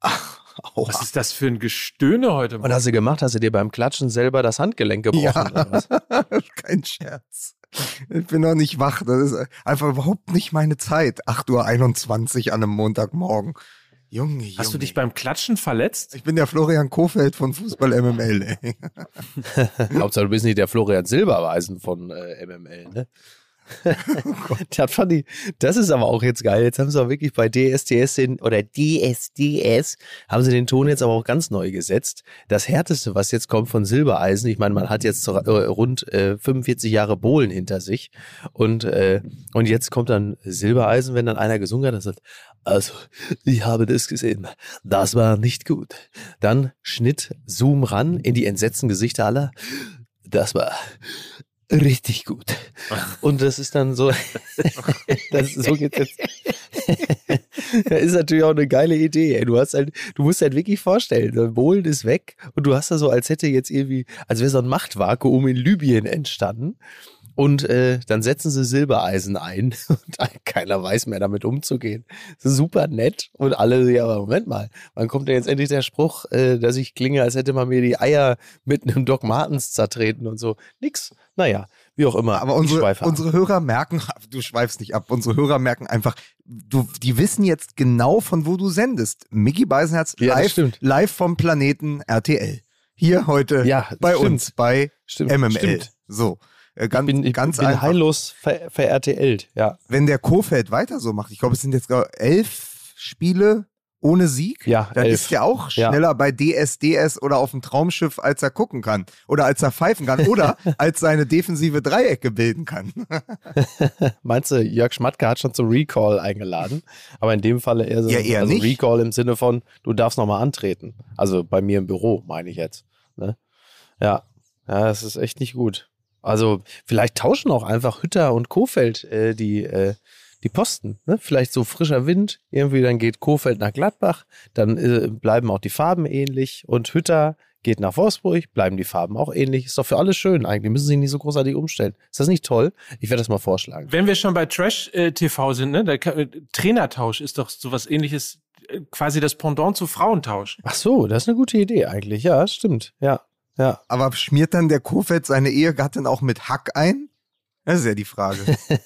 Ach, aua. Was ist das für ein Gestöhne heute? Was hast du gemacht? Hast du dir beim Klatschen selber das Handgelenk gebrochen? Ja. oder was? Kein Scherz. Ich bin noch nicht wach. Das ist einfach überhaupt nicht meine Zeit. 8.21 Uhr an einem Montagmorgen. Junge, Junge. Hast du dich beim Klatschen verletzt? Ich bin der Florian Kofeld von Fußball MML. Hauptsache, du bist nicht der Florian Silberweisen von äh, MML, ne? Oh das, fand ich, das ist aber auch jetzt geil. Jetzt haben sie auch wirklich bei DSDS den, oder DSDS, haben sie den Ton jetzt aber auch ganz neu gesetzt. Das härteste, was jetzt kommt von Silbereisen, ich meine, man hat jetzt äh, rund äh, 45 Jahre Bohlen hinter sich und, äh, und jetzt kommt dann Silbereisen, wenn dann einer gesungen hat, und sagt, also, ich habe das gesehen. Das war nicht gut. Dann Schnitt, Zoom ran in die entsetzten Gesichter aller. Das war richtig gut. Und das ist dann so, das ist so geht's jetzt. das ist natürlich auch eine geile Idee. Ey. Du hast halt, du musst halt wirklich vorstellen, der Bohlen ist weg und du hast da so, als hätte jetzt irgendwie, als wäre so ein Machtvakuum in Libyen entstanden. Und äh, dann setzen sie Silbereisen ein und keiner weiß mehr damit umzugehen. Super nett und alle, ja, aber Moment mal, wann kommt denn jetzt endlich der Spruch, äh, dass ich klinge, als hätte man mir die Eier mit einem Doc Martens zertreten und so. Nix. Naja, wie auch immer. Aber unsere, unsere Hörer merken, du schweifst nicht ab, unsere Hörer merken einfach, du, die wissen jetzt genau, von wo du sendest. Mickey Beisenherz Ja, live, live vom Planeten RTL. Hier heute Ja, bei stimmt. uns, bei Stimmt, MML. stimmt. So, äh, ganz, Ich bin, ich ganz bin einfach. heillos ver, ver-RTLt, ja. Wenn der Kofeld weiter so macht, ich glaube, es sind jetzt elf Spiele ohne Sieg, Ja, dann elf. ist er auch Ja. schneller bei DSDS oder auf dem Traumschiff, als er gucken kann. Oder als er pfeifen kann. Oder als seine defensive Dreiecke bilden kann. Meinst du, Jörg Schmatke hat schon zum Recall eingeladen? Aber in dem Falle eher so Ja, eher also nicht. Recall im Sinne von, du darfst nochmal antreten. Also bei mir im Büro, meine ich jetzt. Ne? Ja. ja, das ist echt nicht gut. Also vielleicht tauschen auch einfach Hütter und Kofeld äh, die, äh, die Posten. Ne? Vielleicht so frischer Wind, irgendwie dann geht Kofeld nach Gladbach, dann äh, bleiben auch die Farben ähnlich und Hütter geht nach Wolfsburg, bleiben die Farben auch ähnlich. Ist doch für alle schön eigentlich, müssen sich nicht so großartig umstellen. Ist das nicht toll? Ich werde das mal vorschlagen. Wenn wir schon bei Trash-TV sind, ne, kann, äh, Trainertausch ist doch sowas ähnliches, äh, quasi das Pendant zu Frauentausch. Ach so, das ist eine gute Idee eigentlich. Ja, stimmt. Ja, ja. Aber schmiert dann der Kofeld seine Ehegattin auch mit Hack ein? Das ist ja die Frage.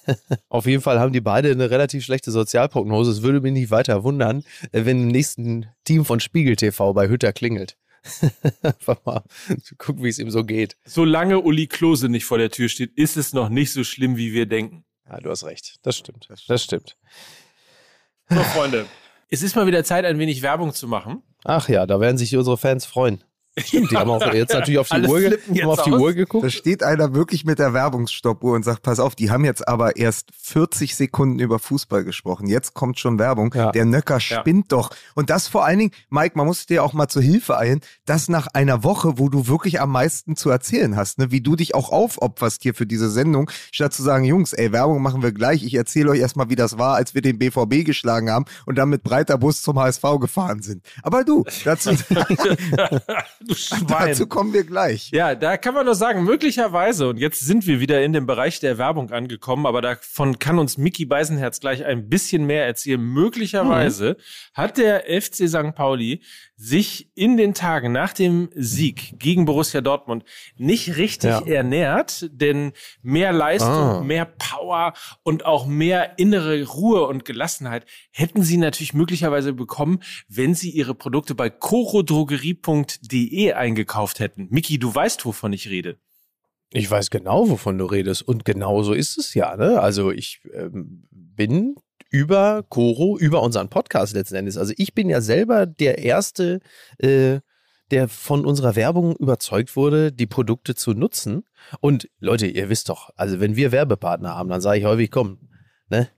Auf jeden Fall haben die beide eine relativ schlechte Sozialprognose. Es würde mich nicht weiter wundern, äh, wenn im nächsten Team von Spiegel TV bei Hütter klingelt. Einfach mal gucken, wie es ihm so geht. Solange Uli Klose nicht vor der Tür steht, ist es noch nicht so schlimm, wie wir denken. Ja, du hast recht. Das stimmt. Das stimmt. Das stimmt. So, Freunde. Es ist mal wieder Zeit, ein wenig Werbung zu machen. Ach ja, da werden sich unsere Fans freuen. Stimmt, die haben auch jetzt natürlich auf die, Uhr, auf die. Uhr Da geguckt. steht einer wirklich mit der Werbungsstoppuhr und sagt, pass auf, die haben jetzt aber erst 40 Sekunden über Fußball gesprochen. Jetzt kommt schon Werbung. Ja. Der Nöcker spinnt doch. Und das vor allen Dingen, Mike, man muss dir auch mal zur Hilfe eilen, das nach einer Woche, wo du wirklich am meisten zu erzählen hast, ne? wie du dich auch aufopferst hier für diese Sendung, statt zu sagen, Jungs, ey, Werbung machen wir gleich. Ich erzähle euch erstmal, wie das war, als wir den BVB geschlagen haben und dann mit breiter Bus zum HSV gefahren sind. Aber du, dazu, du Schwein. dazu kommen wir gleich. Ja, da kann man nur sagen, möglicherweise, und jetzt sind wir wieder in dem Bereich der Werbung angekommen, aber davon kann uns Mickey Beisenherz gleich ein bisschen mehr erzählen. Möglicherweise hat der FC St. Pauli sich in den Tagen nach dem Sieg gegen Borussia Dortmund nicht richtig Ja. ernährt, denn mehr Leistung, Ah. mehr Power und auch mehr innere Ruhe und Gelassenheit hätten sie natürlich möglicherweise bekommen, wenn sie ihre Produkte bei corodrogerie.de eingekauft hätten. Miki, du weißt, wovon ich rede. Ich weiß genau, wovon du redest. Und genau so ist es ja. Ne? Also ich ähm, bin über Coro, über unseren Podcast letzten Endes. Also ich bin ja selber der Erste, äh, der von unserer Werbung überzeugt wurde, die Produkte zu nutzen. Und Leute, ihr wisst doch, also wenn wir Werbepartner haben, dann sage ich häufig, komm, ne,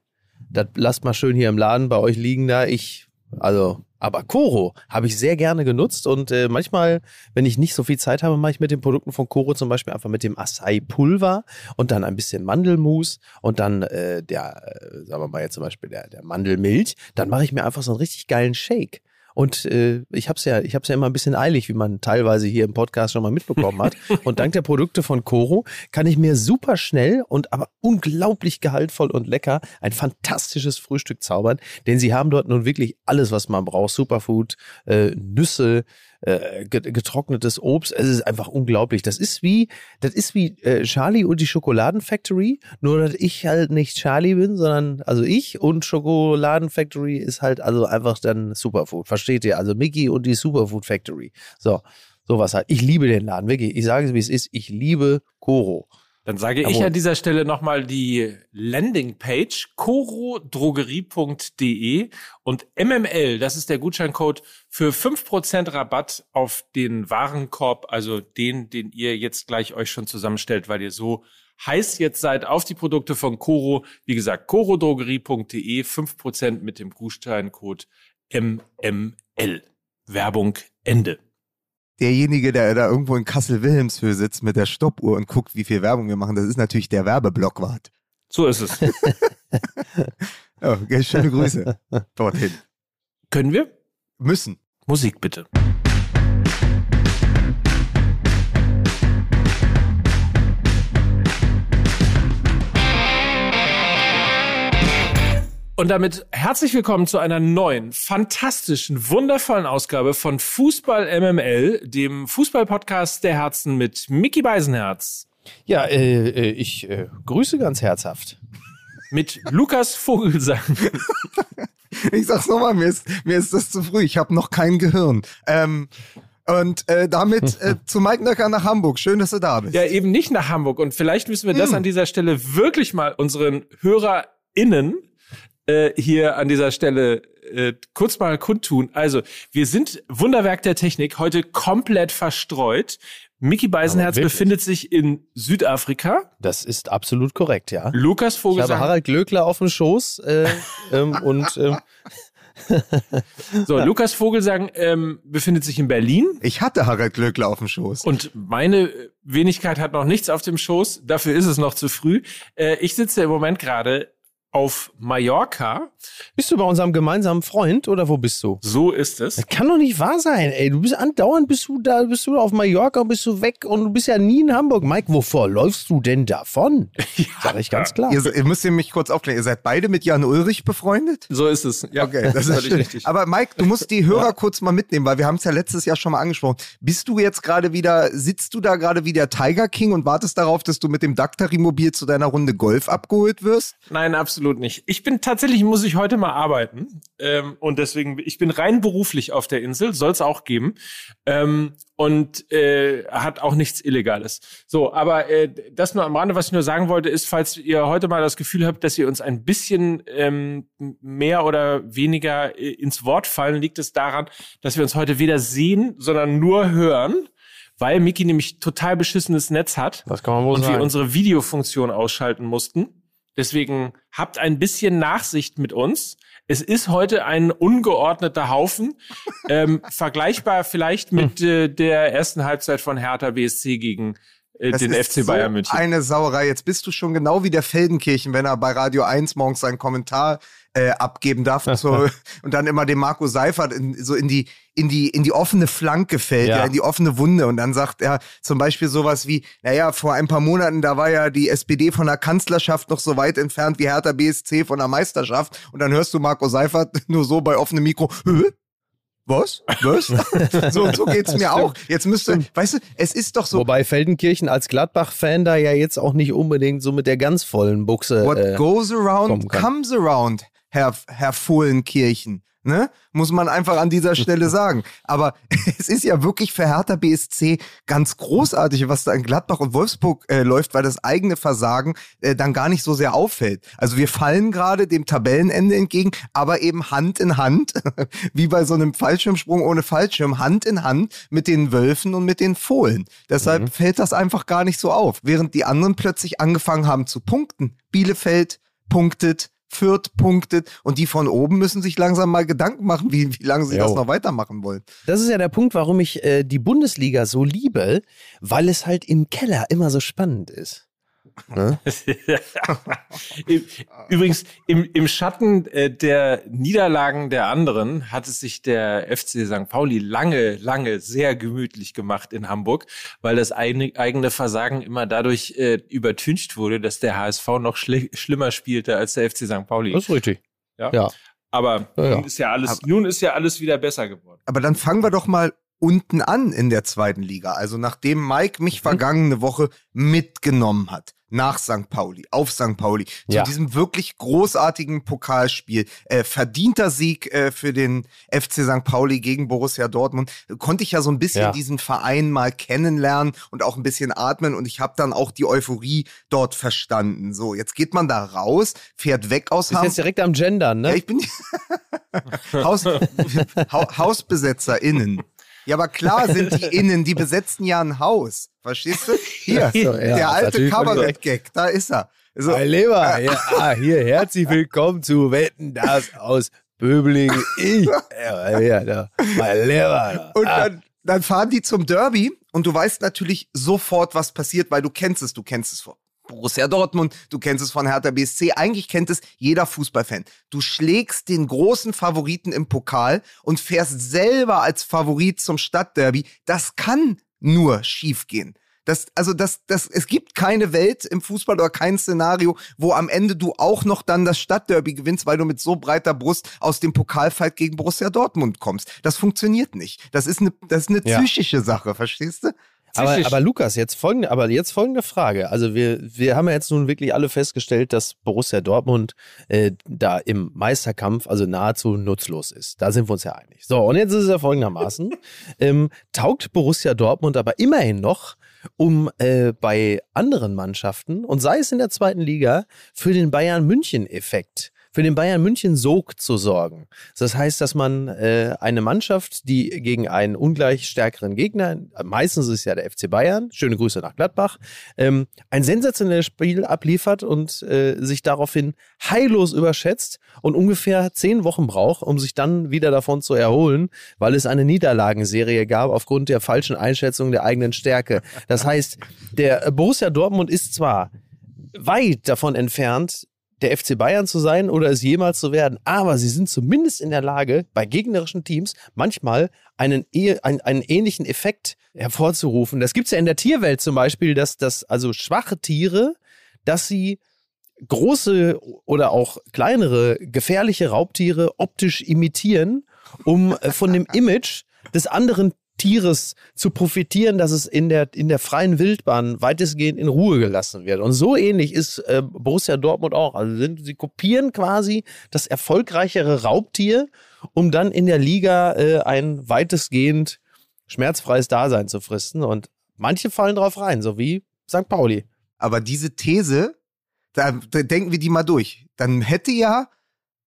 das lasst mal schön hier im Laden bei euch liegen da. Ich, also, aber Coro habe ich sehr gerne genutzt und äh, manchmal, wenn ich nicht so viel Zeit habe, mache ich mit den Produkten von Coro zum Beispiel einfach mit dem Acai Pulver und dann ein bisschen Mandelmus und dann äh, der äh, sagen wir mal jetzt zum Beispiel der, der Mandelmilch. Dann mache ich mir einfach so einen richtig geilen Shake. Und äh, ich habe es ja, ich hab's ja immer ein bisschen eilig, wie man teilweise hier im Podcast schon mal mitbekommen hat. und dank der Produkte von Coro kann ich mir super schnell und aber unglaublich gehaltvoll und lecker ein fantastisches Frühstück zaubern. Denn sie haben dort nun wirklich alles, was man braucht. Superfood, äh, Nüsse, äh, getrocknetes Obst. Es ist einfach unglaublich. Das ist wie, das ist wie äh, Charlie und die Schokoladenfactory, nur dass ich halt nicht Charlie bin, sondern also ich und Schokoladenfactory ist halt also einfach dann Superfood. Versteht ihr? Also Mickey und die Superfood Factory. So, sowas halt. Ich liebe den Laden, wirklich. Ich sage es, wie es ist. Ich liebe Koro. Dann sage ich an dieser Stelle nochmal die Landingpage corodrogerie.de und MML, das ist der Gutscheincode für 5% Rabatt auf den Warenkorb, also den, den ihr jetzt gleich euch schon zusammenstellt, weil ihr so heiß jetzt seid auf die Produkte von Coro. Wie gesagt, corodrogerie.de, 5% mit dem Gutscheincode MML. Werbung Ende derjenige, der da irgendwo in Kassel-Wilhelmshöhe sitzt mit der Stoppuhr und guckt, wie viel Werbung wir machen, das ist natürlich der Werbeblockwart. So ist es. oh, schöne Grüße dorthin. Können wir? Müssen. Musik bitte. Und damit herzlich willkommen zu einer neuen, fantastischen, wundervollen Ausgabe von Fußball MML, dem Fußball-Podcast der Herzen mit Mickey Beisenherz. Ja, äh, äh, ich äh, grüße ganz herzhaft. Mit Lukas Vogelsang. ich sag's nochmal, mir ist, mir ist das zu früh. Ich habe noch kein Gehirn. Ähm, und äh, damit äh, zu Mike Nöcker nach Hamburg. Schön, dass du da bist. Ja, eben nicht nach Hamburg. Und vielleicht müssen wir das hm. an dieser Stelle wirklich mal unseren HörerInnen äh, hier an dieser Stelle äh, kurz mal kundtun. Also, wir sind Wunderwerk der Technik heute komplett verstreut. Mickey Beisenherz befindet sich in Südafrika. Das ist absolut korrekt, ja. Lukas Vogelsang. Ich habe Harald Glöckler auf dem Schoß äh, ähm, und ähm, so, Lukas Vogelsang ähm, befindet sich in Berlin. Ich hatte Harald Glöckler auf dem Schoß. Und meine Wenigkeit hat noch nichts auf dem Schoß. Dafür ist es noch zu früh. Äh, ich sitze im Moment gerade auf Mallorca. Bist du bei unserem gemeinsamen Freund oder wo bist du? So ist es. Das kann doch nicht wahr sein, ey. Du bist andauernd, bist du da, bist du auf Mallorca, bist du weg und du bist ja nie in Hamburg. Mike, wovor läufst du denn davon? ja. Sag ich ganz klar. Ihr, ihr müsst mich kurz aufklären. Ihr seid beide mit Jan Ulrich befreundet? So ist es. Ja, okay, das ist richtig. Aber Mike, du musst die Hörer ja. kurz mal mitnehmen, weil wir haben es ja letztes Jahr schon mal angesprochen. Bist du jetzt gerade wieder, sitzt du da gerade wie der Tiger King und wartest darauf, dass du mit dem Daktari-Mobil zu deiner Runde Golf abgeholt wirst? Nein, absolut nicht. Ich bin tatsächlich muss ich heute mal arbeiten ähm, und deswegen ich bin rein beruflich auf der Insel, soll es auch geben ähm, und äh, hat auch nichts Illegales. So, aber äh, das nur am Rande, was ich nur sagen wollte, ist, falls ihr heute mal das Gefühl habt, dass ihr uns ein bisschen ähm, mehr oder weniger äh, ins Wort fallen, liegt es daran, dass wir uns heute weder sehen, sondern nur hören weil Miki nämlich total beschissenes Netz hat das kann man wohl und sagen. wir unsere Videofunktion ausschalten mussten. Deswegen habt ein bisschen Nachsicht mit uns. Es ist heute ein ungeordneter Haufen, ähm, vergleichbar vielleicht mit äh, der ersten Halbzeit von Hertha BSC gegen äh, den FC Bayern so München. Eine Sauerei. Jetzt bist du schon genau wie der Feldenkirchen, wenn er bei Radio 1 morgens seinen Kommentar äh, abgeben darf so, und dann immer dem Marco Seifert in, so in die in die in die offene Flanke fällt, ja. ja. in die offene Wunde und dann sagt er zum Beispiel sowas wie, naja, vor ein paar Monaten da war ja die SPD von der Kanzlerschaft noch so weit entfernt wie Hertha BSC von der Meisterschaft und dann hörst du Marco Seifert nur so bei offenem Mikro, Hö? Was? Was? so, so geht's mir auch. Jetzt müsste, weißt du, es ist doch so. Wobei Feldenkirchen als Gladbach-Fan da ja jetzt auch nicht unbedingt so mit der ganz vollen Buchse. What äh, goes around comes around. Herr, Herr Fohlenkirchen. Ne? Muss man einfach an dieser Stelle sagen. Aber es ist ja wirklich für Hertha BSC ganz großartig, was da in Gladbach und Wolfsburg äh, läuft, weil das eigene Versagen äh, dann gar nicht so sehr auffällt. Also wir fallen gerade dem Tabellenende entgegen, aber eben Hand in Hand, wie bei so einem Fallschirmsprung ohne Fallschirm, Hand in Hand mit den Wölfen und mit den Fohlen. Deshalb mhm. fällt das einfach gar nicht so auf. Während die anderen plötzlich angefangen haben zu punkten. Bielefeld punktet, Fürth punktet und die von oben müssen sich langsam mal Gedanken machen, wie, wie lange sie jo. das noch weitermachen wollen. Das ist ja der Punkt, warum ich äh, die Bundesliga so liebe, weil es halt im Keller immer so spannend ist. Ne? Übrigens, im, im Schatten äh, der Niederlagen der anderen hat es sich der FC St. Pauli lange, lange sehr gemütlich gemacht in Hamburg, weil das eigene, eigene Versagen immer dadurch äh, übertüncht wurde, dass der HSV noch schli schlimmer spielte als der FC St. Pauli. Das ist richtig. Ja. ja. Aber Ja, ja. nun ist ja alles, nun ist ja alles wieder besser geworden. Aber dann fangen wir doch mal unten an in der zweiten Liga. Also nachdem Mike mich vergangene Woche mitgenommen hat nach St. Pauli, auf St. Pauli, zu Ja. diesem wirklich großartigen Pokalspiel, äh, verdienter Sieg äh, für den FC St. Pauli gegen Borussia Dortmund, konnte ich ja so ein bisschen Ja. diesen Verein mal kennenlernen und auch ein bisschen atmen und ich habe dann auch die Euphorie dort verstanden. So, jetzt geht man da raus, fährt weg aus Hamburg. jetzt direkt am Gendern, Ja, ne? ich bin Haus, ha HausbesetzerInnen. Ja, aber klar sind die Innen, die besetzen ja ein Haus. Verstehst du? Hier, So, ja, der alte Kabarett-Gag, da ist er. So, Mein Lieber, ja, ah, hier, herzlich willkommen zu Wetten, das aus Böbling. Ich, ja, ja, da, mein Lieber. und ah, dann, dann fahren die zum Derby und du weißt natürlich sofort, was passiert, weil du kennst es. Du kennst es von Borussia Dortmund, du kennst es von Hertha BSC. Eigentlich kennt es jeder Fußballfan. Du schlägst den großen Favoriten im Pokal und fährst selber als Favorit zum Stadtderby. Das kann nur schiefgehen. Das, also das, das, es gibt keine Welt im Fußball oder kein Szenario, wo am Ende du auch noch dann das Stadtderby gewinnst, weil du mit so breiter Brust aus dem Pokalfight gegen Borussia Dortmund kommst. Das funktioniert nicht. Das ist eine, das ist eine Ja. psychische Sache, verstehst du? Aber, aber Lukas, jetzt folgende, aber jetzt folgende Frage. Also wir, wir haben ja jetzt nun wirklich alle festgestellt, dass Borussia Dortmund äh, da im Meisterkampf also nahezu nutzlos ist. Da sind wir uns ja einig. So, und jetzt ist es ja folgendermaßen. ähm, taugt Borussia Dortmund aber immerhin noch, um äh, bei anderen Mannschaften, und sei es in der zweiten Liga, für den Bayern-München-Effekt für den Bayern München Sog zu sorgen. Das heißt, dass man äh, eine Mannschaft, die gegen einen ungleich stärkeren Gegner, meistens ist es ja der FC Bayern, schöne Grüße nach Gladbach, ähm, ein sensationelles Spiel abliefert und äh, sich daraufhin heillos überschätzt und ungefähr zehn Wochen braucht, um sich dann wieder davon zu erholen, weil es eine Niederlagenserie gab aufgrund der falschen Einschätzung der eigenen Stärke. Das heißt, der Borussia Dortmund ist zwar weit davon entfernt, der FC Bayern zu sein oder es jemals zu werden. Aber sie sind zumindest in der Lage, bei gegnerischen Teams manchmal einen, eh- einen, einen ähnlichen Effekt hervorzurufen. Das gibt es ja in der Tierwelt zum Beispiel, dass, dass also schwache Tiere, dass sie große oder auch kleinere gefährliche Raubtiere optisch imitieren, um äh, von dem Image des anderen Tieres zu profitieren, dass es in der, in der freien Wildbahn weitestgehend in Ruhe gelassen wird. Und so ähnlich ist äh, Borussia Dortmund auch. Also sind, sie kopieren quasi das erfolgreichere Raubtier, um dann in der Liga äh, ein weitestgehend schmerzfreies Dasein zu fristen. Und manche fallen drauf rein, so wie St. Pauli. Aber diese These, da, da denken wir die mal durch. Dann hätte ja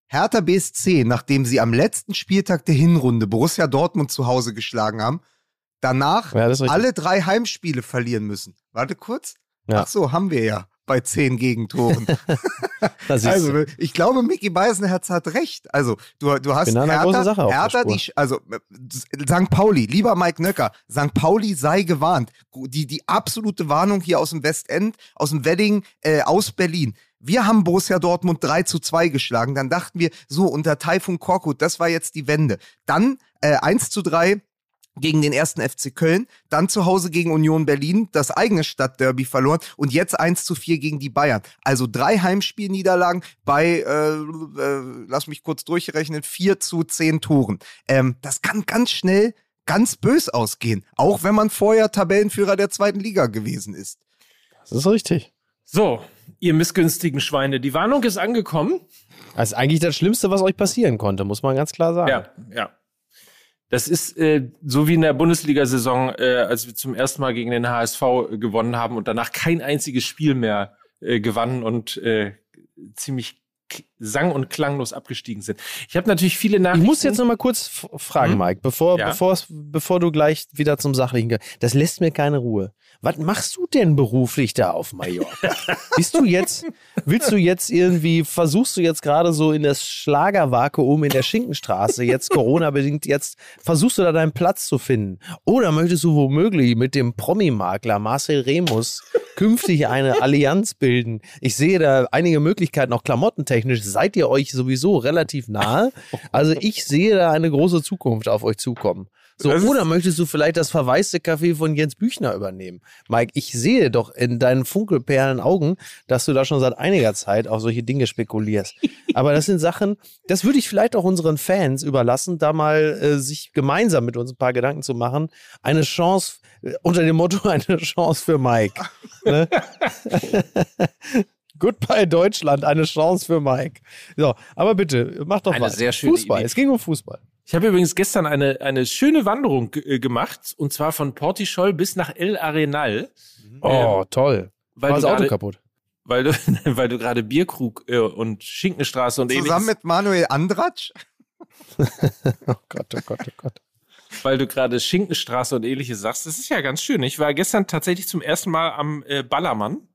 Hertha BSC, nachdem sie am letzten Spieltag der Hinrunde Borussia Dortmund zu Hause geschlagen haben, danach Ja, alle drei Heimspiele verlieren müssen. Warte kurz. Ja. Ach so, haben wir ja bei zehn Gegentoren. Das ist, Also, ich glaube, Mickey Beisenherz hat recht. Also, du, du hast Hertha, Hertha die, also, St. Pauli, lieber Mike Nöcker, St. Pauli sei gewarnt. Die, die absolute Warnung hier aus dem Westend, aus dem Wedding, äh, aus Berlin. Wir haben Borussia Dortmund 3 zu 2 geschlagen. Dann dachten wir, so, unter Taifun Korkut, das war jetzt die Wende. Dann äh, 1 zu 3 gegen den ersten FC Köln, dann zu Hause gegen Union Berlin, das eigene Stadtderby verloren und jetzt 1 zu 4 gegen die Bayern. Also drei Heimspielniederlagen bei, äh, äh, lass mich kurz durchrechnen, 4 zu 10 Toren. Ähm, das kann ganz schnell ganz bös ausgehen, auch wenn man vorher Tabellenführer der zweiten Liga gewesen ist. das ist richtig. So, ihr missgünstigen Schweine, die Warnung ist angekommen. Das ist eigentlich das Schlimmste, was euch passieren konnte, muss man ganz klar sagen. Ja, ja. Das ist äh, so wie in der Bundesliga-Saison, äh, als wir zum ersten Mal gegen den HSV gewonnen haben und danach kein einziges Spiel mehr äh, gewannen und äh, ziemlich sang- und klanglos abgestiegen sind. Ich habe natürlich viele Ich Nachrichten. muss jetzt noch mal kurz fragen, Hm? Mike, bevor, Ja. bevor's- bevor du gleich wieder zum Sachlichen gehst. Das lässt mir keine Ruhe. Was machst du denn beruflich da auf Mallorca? Bist du jetzt, willst du jetzt irgendwie, versuchst du jetzt gerade so in das Schlagervakuum in der Schinkenstraße, jetzt Corona-bedingt, jetzt versuchst du da deinen Platz zu finden? Oder möchtest du womöglich mit dem Promi-Makler Marcel Remus künftig eine Allianz bilden. Ich sehe da einige Möglichkeiten, auch klamottentechnisch. Seid ihr euch sowieso relativ nahe? Also ich sehe da eine große Zukunft auf euch zukommen. So, oder möchtest du vielleicht das verwaiste Café von Jens Büchner übernehmen? Mike, ich sehe doch in deinen funkelperlen Augen, dass du da schon seit einiger Zeit auf solche Dinge spekulierst. Aber das sind Sachen, das würde ich vielleicht auch unseren Fans überlassen, da mal äh, sich gemeinsam mit uns ein paar Gedanken zu machen. Eine Chance, äh, unter dem Motto, eine Chance für Mike. Ne? Goodbye Deutschland, eine Chance für Mike. So, aber bitte, mach doch Eine mal. sehr schöne Fußball, Idee. es ging um Fußball. Ich habe übrigens gestern eine, eine schöne Wanderung äh, gemacht, und zwar von Portischol bis nach El Arenal, Oh, toll. weil War du das Auto gerade- kaputt? weil du, weil du gerade Bierkrug äh, und Schinkenstraße und Zusammen ähnliches, mit Manuel Andratsch? Oh Gott, oh Gott, oh Gott. weil du gerade Schinkenstraße und ähnliches sagst. Das ist ja ganz schön. Ich war gestern tatsächlich zum ersten Mal am äh, Ballermann.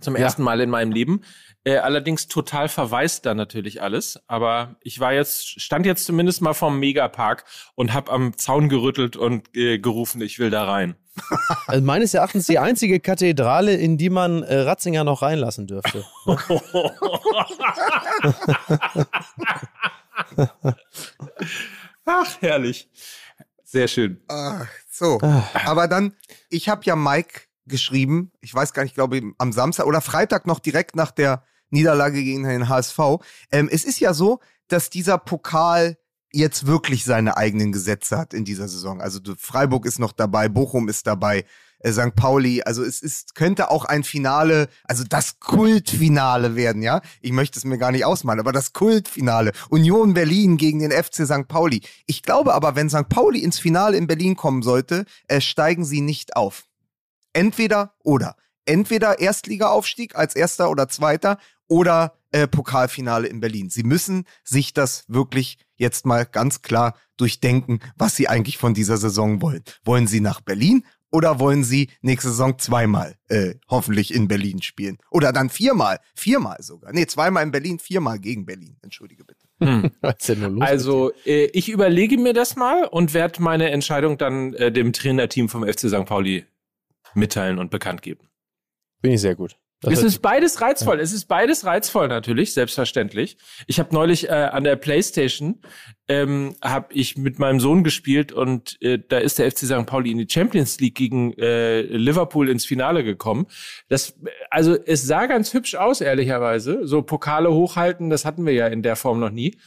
Zum Ja. ersten Mal in meinem Leben. Äh, allerdings total verwaist da natürlich alles. Aber ich war jetzt, stand jetzt zumindest mal vorm Megapark und hab am Zaun gerüttelt und äh, gerufen, ich will da rein. Also meines Erachtens die einzige Kathedrale, in die man äh, Ratzinger noch reinlassen dürfte. Ach, herrlich. Sehr schön. Ah, so, Ah. aber dann, ich habe ja Mike geschrieben, ich weiß gar nicht, ich glaube am Samstag oder Freitag noch direkt nach der Niederlage gegen den HSV. Ähm, es ist ja so, dass dieser Pokal jetzt wirklich seine eigenen Gesetze hat in dieser Saison. Also Freiburg ist noch dabei, Bochum ist dabei, äh, St. Pauli. Also es ist, könnte auch ein Finale, also das Kultfinale werden, ja. Ich möchte es mir gar nicht ausmalen, aber das Kultfinale. Union Berlin gegen den FC St. Pauli. Ich glaube aber, wenn St. Pauli ins Finale in Berlin kommen sollte, äh, steigen sie nicht auf. Entweder oder. Entweder Erstligaaufstieg als erster oder zweiter oder äh, Pokalfinale in Berlin. Sie müssen sich das wirklich jetzt mal ganz klar durchdenken, was sie eigentlich von dieser Saison wollen. Wollen sie nach Berlin oder wollen sie nächste Saison zweimal äh, hoffentlich in Berlin spielen? Oder dann viermal, viermal sogar. Nee, zweimal in Berlin, viermal gegen Berlin. Entschuldige bitte. Hm. Was ist denn nur los? Also, äh, ich überlege mir das mal und werde meine Entscheidung dann äh, dem Trainerteam vom FC St. Pauli mitteilen und bekannt geben. Bin ich sehr gut. Das Es ist beides reizvoll. Es ist beides reizvoll natürlich, selbstverständlich. Ich habe neulich äh, an der PlayStation ähm, habe ich mit meinem Sohn gespielt und äh, da ist der FC St. Pauli in die Champions League gegen äh, Liverpool ins Finale gekommen. Das also es sah ganz hübsch aus ehrlicherweise. So Pokale hochhalten, das hatten wir ja in der Form noch nie.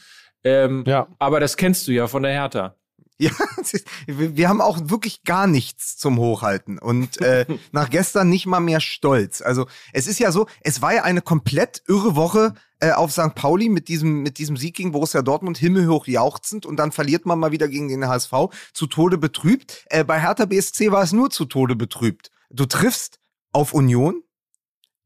Ähm, Ja. Aber das kennst du ja von der Hertha. Ja, wir haben auch wirklich gar nichts zum Hochhalten und äh, nach gestern nicht mal mehr Stolz. Also es ist ja so, es war ja eine komplett irre Woche äh, auf St. Pauli mit diesem mit diesem Sieg gegen Borussia Dortmund himmelhoch jauchzend und dann verliert man mal wieder gegen den HSV zu Tode betrübt. Äh, bei Hertha BSC war es nur zu Tode betrübt. Du triffst auf Union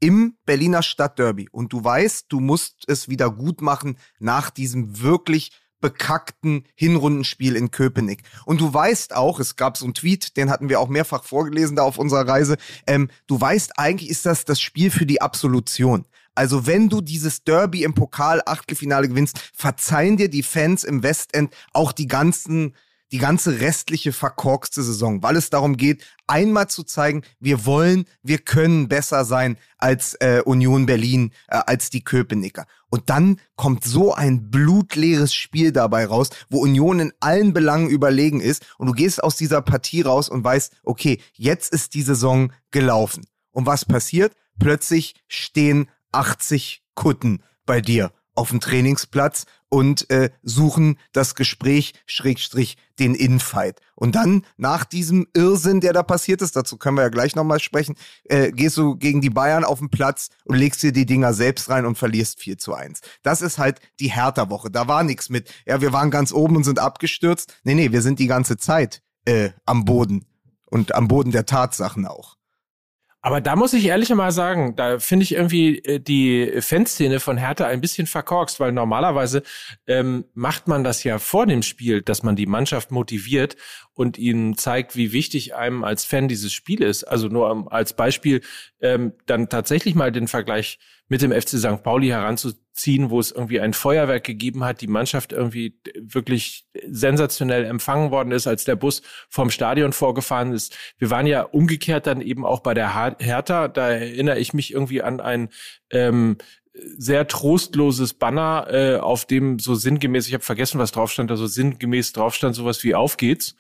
im Berliner Stadtderby und du weißt, du musst es wieder gut machen nach diesem wirklich bekackten Hinrundenspiel in Köpenick. Und du weißt auch, es gab so einen Tweet, den hatten wir auch mehrfach vorgelesen da auf unserer Reise, ähm, du weißt, eigentlich ist das das Spiel für die Absolution. Also wenn du dieses Derby im Pokal Achtelfinale gewinnst, verzeihen dir die Fans im Westend auch die ganzen die ganze restliche verkorkste Saison, weil es darum geht, einmal zu zeigen, wir wollen, wir können besser sein als äh, Union Berlin, äh, als die Köpenicker. Und dann kommt so ein blutleeres Spiel dabei raus, wo Union in allen Belangen überlegen ist und du gehst aus dieser Partie raus und weißt, okay, jetzt ist die Saison gelaufen. Und was passiert? Plötzlich stehen 80 Kutten bei dir auf dem Trainingsplatz und äh, suchen das Gespräch, Schrägstrich, den Infight. Und dann, nach diesem Irrsinn, der da passiert ist, dazu können wir ja gleich nochmal sprechen, äh, gehst du gegen die Bayern auf den Platz und legst dir die Dinger selbst rein und verlierst 4 zu 1. Das ist halt die Hertha-Woche. Da war nichts mit, ja, wir waren ganz oben und sind abgestürzt. Nee, nee, wir sind die ganze Zeit äh, am Boden und am Boden der Tatsachen auch. Aber da muss ich ehrlich mal sagen, da finde ich irgendwie äh, die Fanszene von Hertha ein bisschen verkorkst, weil normalerweise ähm, macht man das ja vor dem Spiel, dass man die Mannschaft motiviert und ihnen zeigt, wie wichtig einem als Fan dieses Spiel ist. Also nur um, als Beispiel ähm, dann tatsächlich mal den Vergleich mit dem FC St. Pauli heranzuziehen, wo es irgendwie ein Feuerwerk gegeben hat, die Mannschaft irgendwie wirklich sensationell empfangen worden ist, als der Bus vom Stadion vorgefahren ist. Wir waren ja umgekehrt dann eben auch bei der Hertha. Da erinnere ich mich irgendwie an ein ähm, sehr trostloses Banner, äh, auf dem so sinngemäß, ich habe vergessen, was drauf stand, also sinngemäß drauf stand sowas wie Auf geht's.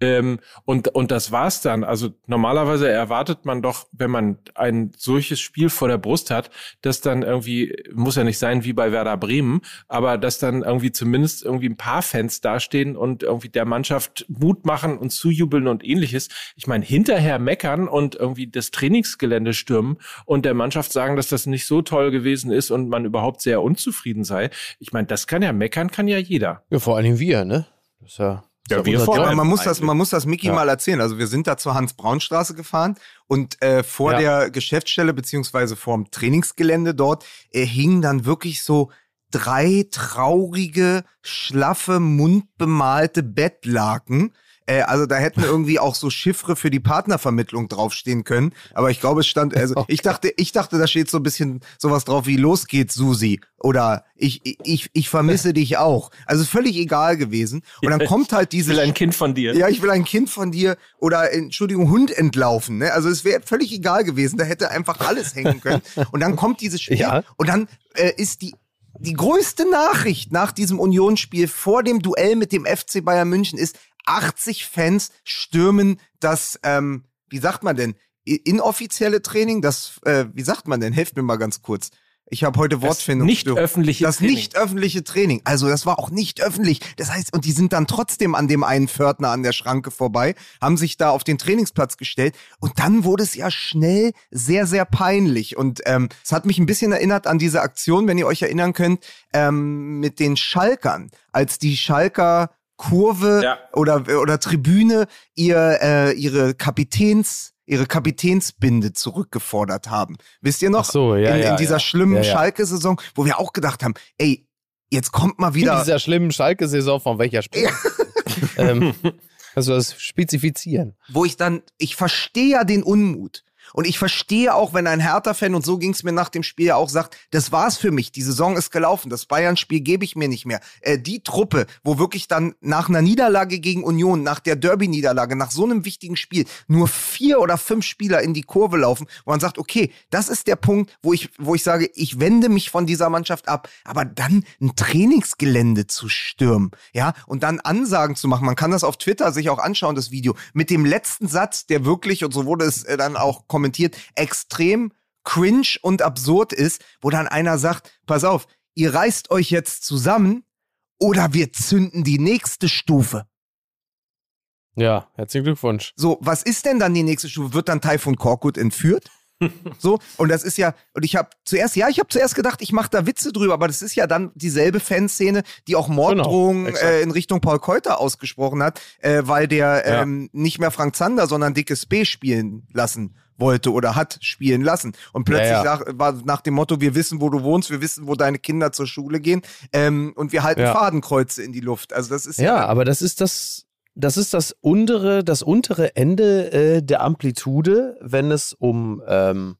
Ähm, und, und das war's dann. Also normalerweise erwartet man doch, wenn man ein solches Spiel vor der Brust hat, dass dann irgendwie, muss ja nicht sein wie bei Werder Bremen, aber dass dann irgendwie zumindest irgendwie ein paar Fans dastehen und irgendwie der Mannschaft Mut machen und zujubeln und ähnliches. Ich meine, hinterher meckern und irgendwie das Trainingsgelände stürmen und der Mannschaft sagen, dass das nicht so toll gewesen ist und man überhaupt sehr unzufrieden sei. Ich meine, das kann ja meckern, kann ja jeder. Ja, vor allem wir, ne? Das ist ja ja, wir vor, aber man muss das, man muss das Mickey ja. mal erzählen. Also wir sind da zur Hans-Braun-Straße gefahren und äh, vor ja. der Geschäftsstelle beziehungsweise vorm Trainingsgelände dort äh, hingen dann wirklich so drei traurige, schlaffe, mundbemalte Bettlaken äh, also da hätten irgendwie auch so Chiffre für die Partnervermittlung draufstehen können. Aber ich glaube, es stand, also oh ich dachte, ich dachte, da steht so ein bisschen sowas drauf wie Los geht's, Susi. Oder ich, ich, ich vermisse dich auch. Also völlig egal gewesen. Und dann kommt halt diese. Ich will ein Kind von dir. Ja, ich will ein Kind von dir. Oder, Entschuldigung, Hund entlaufen. Ne? Also es wäre völlig egal gewesen. Da hätte einfach alles hängen können. Und dann kommt dieses Spiel. Ja. Und dann äh, ist die die größte Nachricht nach diesem Unionsspiel vor dem Duell mit dem FC Bayern München ist, 80 Fans stürmen das, ähm, wie sagt man denn, inoffizielle Training, das, äh, wie sagt man denn? Helft mir mal ganz kurz. Ich habe heute Wortfindung. Das nicht öffentliche Das Training. nicht öffentliche Training. Also das war auch nicht öffentlich. Das heißt, und die sind dann trotzdem an dem einen Pförtner an der Schranke vorbei, haben sich da auf den Trainingsplatz gestellt und dann wurde es ja schnell sehr, sehr peinlich. Und ähm, es hat mich ein bisschen erinnert an diese Aktion, wenn ihr euch erinnern könnt, ähm, mit den Schalkern, als die Schalker Kurve ja. oder, oder Tribüne ihr, äh, ihre Kapitäns ihre Kapitänsbinde zurückgefordert haben. Wisst ihr noch? Ach so, ja, in, ja, in dieser ja. schlimmen ja, Schalke-Saison, wo wir auch gedacht haben, ey, jetzt kommt mal wieder. In dieser schlimmen Schalke-Saison von welcher Spiel? ähm, also das spezifizieren. Wo ich dann, ich verstehe ja den Unmut. Und ich verstehe auch, wenn ein Hertha-Fan, und so ging es mir nach dem Spiel ja auch, sagt, das war's für mich, die Saison ist gelaufen, das Bayern-Spiel gebe ich mir nicht mehr. Äh, die Truppe, wo wirklich dann nach einer Niederlage gegen Union, nach der Derby-Niederlage, nach so einem wichtigen Spiel, nur vier oder fünf Spieler in die Kurve laufen, wo man sagt, okay, das ist der Punkt, wo ich, wo ich sage, ich wende mich von dieser Mannschaft ab, aber dann ein Trainingsgelände zu stürmen, ja, und dann Ansagen zu machen, man kann das auf Twitter sich auch anschauen, das Video, mit dem letzten Satz, der wirklich, und so wurde es äh, dann auch kommentiert, extrem cringe und absurd ist, wo dann einer sagt, pass auf, ihr reißt euch jetzt zusammen oder wir zünden die nächste Stufe. Ja, herzlichen Glückwunsch. So, was ist denn dann die nächste Stufe? Wird dann Typhoon Korkut entführt? so, und das ist ja, und ich habe zuerst, ja, ich habe zuerst gedacht, ich mache da Witze drüber, aber das ist ja dann dieselbe Fanszene, die auch Morddrohungen genau, äh, in Richtung Paul Keuter ausgesprochen hat, äh, weil der ja. ähm, nicht mehr Frank Zander, sondern Dickes B spielen lassen wollte oder hat spielen lassen. Und plötzlich ja, ja. Nach, war nach dem Motto, wir wissen, wo du wohnst, wir wissen, wo deine Kinder zur Schule gehen ähm, und wir halten ja. Fadenkreuze in die Luft. Also das ist ja, ja aber das ist das, das ist das untere, das untere Ende äh, der Amplitude, wenn es um ähm,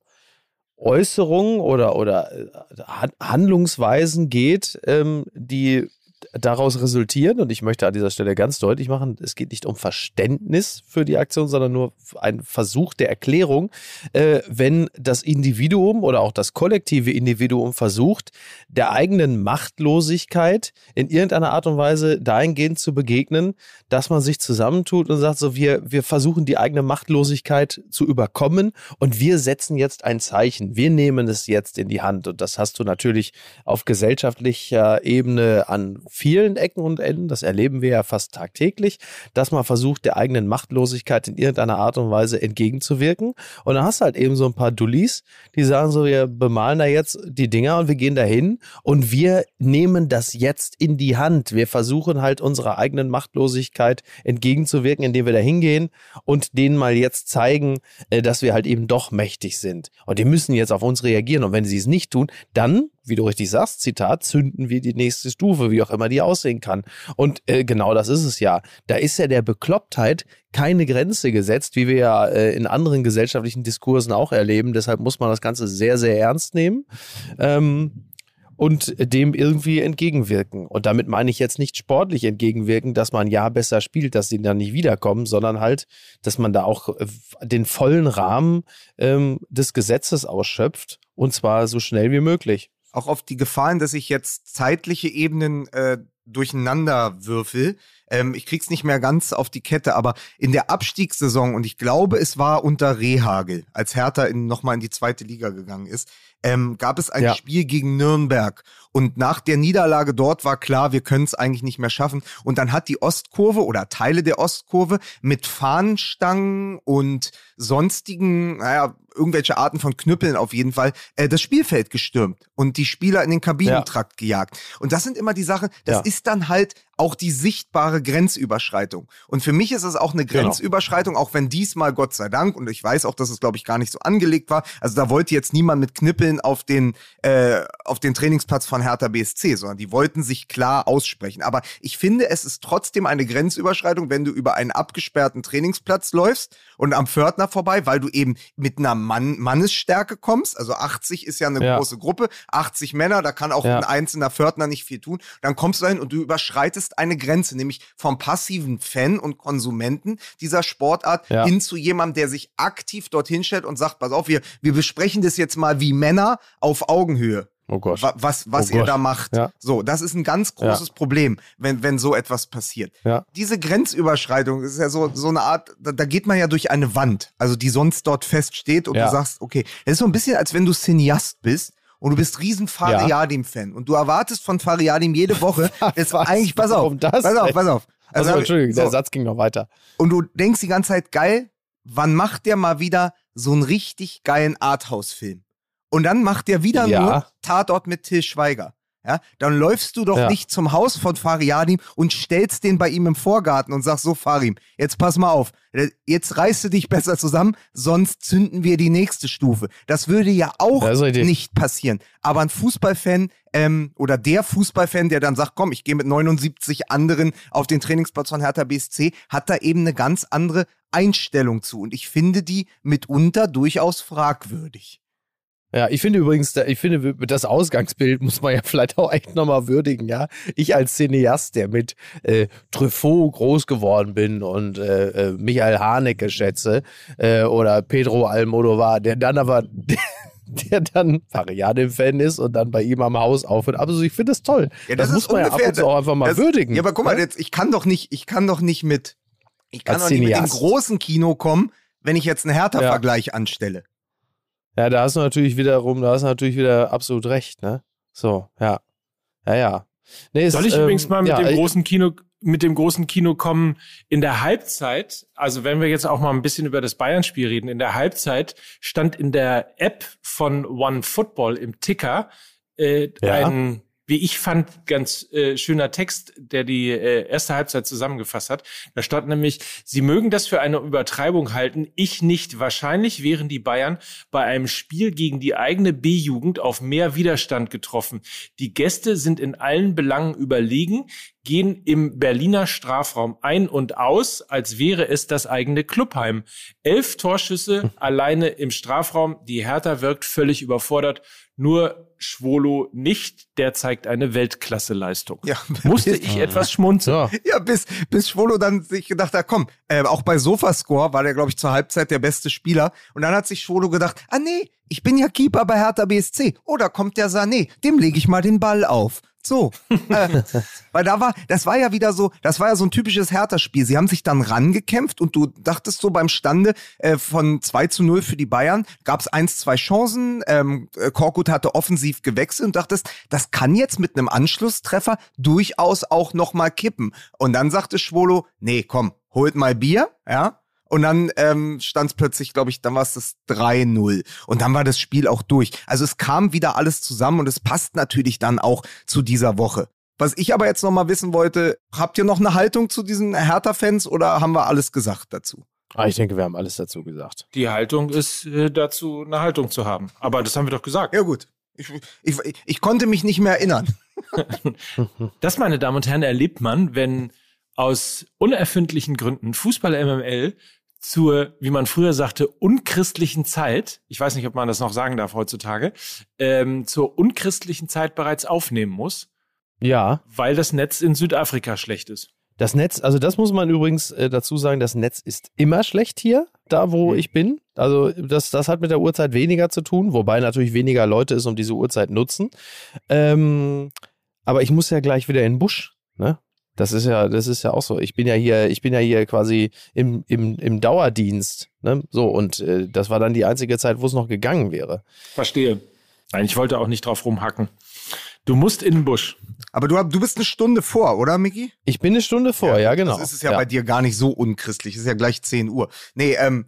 Äußerungen oder, oder äh, Handlungsweisen geht, ähm, die daraus resultieren, und ich möchte an dieser Stelle ganz deutlich machen, es geht nicht um Verständnis für die Aktion, sondern nur ein Versuch der Erklärung, äh, wenn das Individuum oder auch das kollektive Individuum versucht, der eigenen Machtlosigkeit in irgendeiner Art und Weise dahingehend zu begegnen, dass man sich zusammentut und sagt, so wir, wir versuchen die eigene Machtlosigkeit zu überkommen und wir setzen jetzt ein Zeichen, wir nehmen es jetzt in die Hand. Und das hast du natürlich auf gesellschaftlicher Ebene an vielen Ecken und Enden, das erleben wir ja fast tagtäglich, dass man versucht, der eigenen Machtlosigkeit in irgendeiner Art und Weise entgegenzuwirken. Und dann hast du halt eben so ein paar Dullis, die sagen so, wir bemalen da jetzt die Dinger und wir gehen dahin und wir nehmen das jetzt in die Hand. Wir versuchen halt unserer eigenen Machtlosigkeit entgegenzuwirken, indem wir da hingehen und denen mal jetzt zeigen, äh, dass wir halt eben doch mächtig sind. Und die müssen jetzt auf uns reagieren. Und wenn sie es nicht tun, dann wie du richtig sagst, Zitat, zünden wir die nächste Stufe, wie auch immer die aussehen kann. Und äh, genau das ist es ja. Da ist ja der Beklopptheit keine Grenze gesetzt, wie wir ja äh, in anderen gesellschaftlichen Diskursen auch erleben. Deshalb muss man das Ganze sehr, sehr ernst nehmen. Ähm, und dem irgendwie entgegenwirken. Und damit meine ich jetzt nicht sportlich entgegenwirken, dass man ja besser spielt, dass sie dann nicht wiederkommen, sondern halt, dass man da auch äh, den vollen Rahmen ähm, des Gesetzes ausschöpft und zwar so schnell wie möglich. Auch auf die Gefahren, dass ich jetzt zeitliche Ebenen äh, durcheinander würfel. Ähm, ich krieg's nicht mehr ganz auf die Kette, aber in der Abstiegssaison, und ich glaube, es war unter Rehagel, als Hertha in, nochmal in die zweite Liga gegangen ist, ähm, gab es ein ja. Spiel gegen Nürnberg. Und nach der Niederlage dort war klar, wir können es eigentlich nicht mehr schaffen. Und dann hat die Ostkurve oder Teile der Ostkurve mit Fahnenstangen und sonstigen, naja, irgendwelche Arten von Knüppeln auf jeden Fall, äh, das Spielfeld gestürmt und die Spieler in den Kabinentrakt ja. gejagt. Und das sind immer die Sachen, das ja. ist dann halt auch die sichtbare Grenzüberschreitung. Und für mich ist es auch eine genau. Grenzüberschreitung, genau. auch wenn diesmal Gott sei Dank, und ich weiß auch, dass es, glaube ich, gar nicht so angelegt war, also da wollte jetzt niemand mit Knippeln auf den, äh, auf den Trainingsplatz von Hertha BSC, sondern die wollten sich klar aussprechen. Aber ich finde, es ist trotzdem eine Grenzüberschreitung, wenn du über einen abgesperrten Trainingsplatz läufst und am Pförtner vorbei, weil du eben mit einer Mann Mannesstärke kommst. Also 80 ist ja eine ja. große Gruppe, 80 Männer, da kann auch ja. ein einzelner Pförtner nicht viel tun. Dann kommst du dahin und du überschreitest eine Grenze, nämlich vom passiven Fan und Konsumenten dieser Sportart ja. hin zu jemandem, der sich aktiv dorthin stellt und sagt, pass auf, wir, wir besprechen das jetzt mal wie Männer auf Augenhöhe. Oh Gott. Was, was oh ihr Gott. da macht. Ja. So, das ist ein ganz großes ja. Problem, wenn, wenn so etwas passiert. Ja. Diese Grenzüberschreitung ist ja so, so eine Art, da, da, geht man ja durch eine Wand, also die sonst dort feststeht und du sagst, okay, es ist so ein bisschen, als wenn du Cineast bist und du bist riesen Fariadim-Fan und du erwartest von Fariadim jede Woche, jetzt eigentlich, pass auf, das, pass auf, pass auf. Also, also Entschuldigung, so. der Satz ging noch weiter. Und du denkst die ganze Zeit, geil, wann macht der mal wieder so einen richtig geilen Arthouse-Film? Und dann macht der wieder ja. nur Tatort mit Till Schweiger. Ja, dann läufst du doch ja. nicht zum Haus von Fariadim und stellst den bei ihm im Vorgarten und sagst so, Farim, jetzt pass mal auf, jetzt reißt du dich besser zusammen, sonst zünden wir die nächste Stufe. Das würde ja auch nicht passieren. Aber ein Fußballfan ähm, oder der Fußballfan, der dann sagt, komm, ich gehe mit 79 anderen auf den Trainingsplatz von Hertha BSC, hat da eben eine ganz andere Einstellung zu. Und ich finde die mitunter durchaus fragwürdig. Ja, ich finde übrigens, ich finde, das Ausgangsbild muss man ja vielleicht auch echt nochmal würdigen, ja. Ich als Cineast, der mit äh, Truffaut groß geworden bin und äh, äh Michael Haneke schätze, äh, oder Pedro Almodovar, der dann aber, der dann Variade-Fan ist und dann bei ihm am Haus aufhört. Aber also ich finde das toll. Ja, das, das muss man ja ab und zu auch einfach mal das, würdigen. Ja, aber guck mal, ne? jetzt, ich kann doch nicht, ich kann doch nicht mit, ich kann doch nicht mit dem großen Kino kommen, wenn ich jetzt einen Hertha-Vergleich ja. anstelle. Ja, da hast du natürlich wiederum, da hast du natürlich wieder absolut recht, ne? So, ja. Ja, ja. Nee, Soll ich ähm, übrigens mal mit ja, dem großen Kino, mit dem großen Kino kommen in der Halbzeit, also wenn wir jetzt auch mal ein bisschen über das Bayern-Spiel reden, in der Halbzeit stand in der App von One Football im Ticker äh, ja. ein wie ich fand, ganz äh, schöner Text, der die äh, erste Halbzeit zusammengefasst hat. Da stand nämlich, Sie mögen das für eine Übertreibung halten, ich nicht. Wahrscheinlich wären die Bayern bei einem Spiel gegen die eigene B-Jugend auf mehr Widerstand getroffen. Die Gäste sind in allen Belangen überlegen, gehen im Berliner Strafraum ein und aus, als wäre es das eigene Clubheim. Elf Torschüsse hm. alleine im Strafraum. Die Hertha wirkt völlig überfordert. Nur Schwolo nicht, der zeigt eine Weltklasse-Leistung. Ja, Musste ich etwas schmunzeln. Ja, bis, bis Schwolo dann sich gedacht hat, komm, äh, auch bei Sofascore war der, glaube ich, zur Halbzeit der beste Spieler. Und dann hat sich Schwolo gedacht, ah nee, ich bin ja Keeper bei Hertha BSC. Oh, da kommt der Sané, dem lege ich mal den Ball auf. So, äh, weil da war, das war ja wieder so, das war ja so ein typisches Hertha-Spiel. Sie haben sich dann rangekämpft und du dachtest so beim Stande äh, von 2 zu 0 für die Bayern, gab es eins, zwei Chancen, ähm, äh, Korkut hatte offensiv gewechselt und dachtest, das kann jetzt mit einem Anschlusstreffer durchaus auch nochmal kippen. Und dann sagte Schwolo, nee, komm, holt mal Bier, ja, und dann ähm, stand es plötzlich, glaube ich, dann war es das 3-0. Und dann war das Spiel auch durch. Also es kam wieder alles zusammen und es passt natürlich dann auch zu dieser Woche. Was ich aber jetzt nochmal wissen wollte, habt ihr noch eine Haltung zu diesen Hertha-Fans oder haben wir alles gesagt dazu? Ah, ich denke, wir haben alles dazu gesagt. Die Haltung ist äh, dazu, eine Haltung zu haben. Aber das haben wir doch gesagt. Ja, gut. Ich, ich, ich konnte mich nicht mehr erinnern. Das, meine Damen und Herren, erlebt man, wenn aus unerfindlichen Gründen Fußball MML zur, wie man früher sagte, unchristlichen Zeit, ich weiß nicht, ob man das noch sagen darf heutzutage, ähm, zur unchristlichen Zeit bereits aufnehmen muss, Ja, weil das Netz in Südafrika schlecht ist. das Netz, also das muss man übrigens äh, dazu sagen, das Netz ist immer schlecht hier, da wo Mhm. ich bin. Also das, das hat mit der Uhrzeit weniger zu tun, wobei natürlich weniger Leute es um diese Uhrzeit nutzen. Ähm, aber ich muss ja gleich wieder in den Busch, ne? Das ist ja, das ist ja auch so. Ich bin ja hier, ich bin ja hier quasi im, im, im Dauerdienst, ne? So, und äh, das war dann die einzige Zeit, wo es noch gegangen wäre. Verstehe. Nein, ich wollte auch nicht drauf rumhacken. Du musst in den Busch. Aber du, du bist eine Stunde vor, oder, Miki? Ich bin eine Stunde vor, ja, genau. Das ist es ja, bei dir gar nicht so unchristlich. Es ist ja gleich 10 Uhr. Nee, ähm,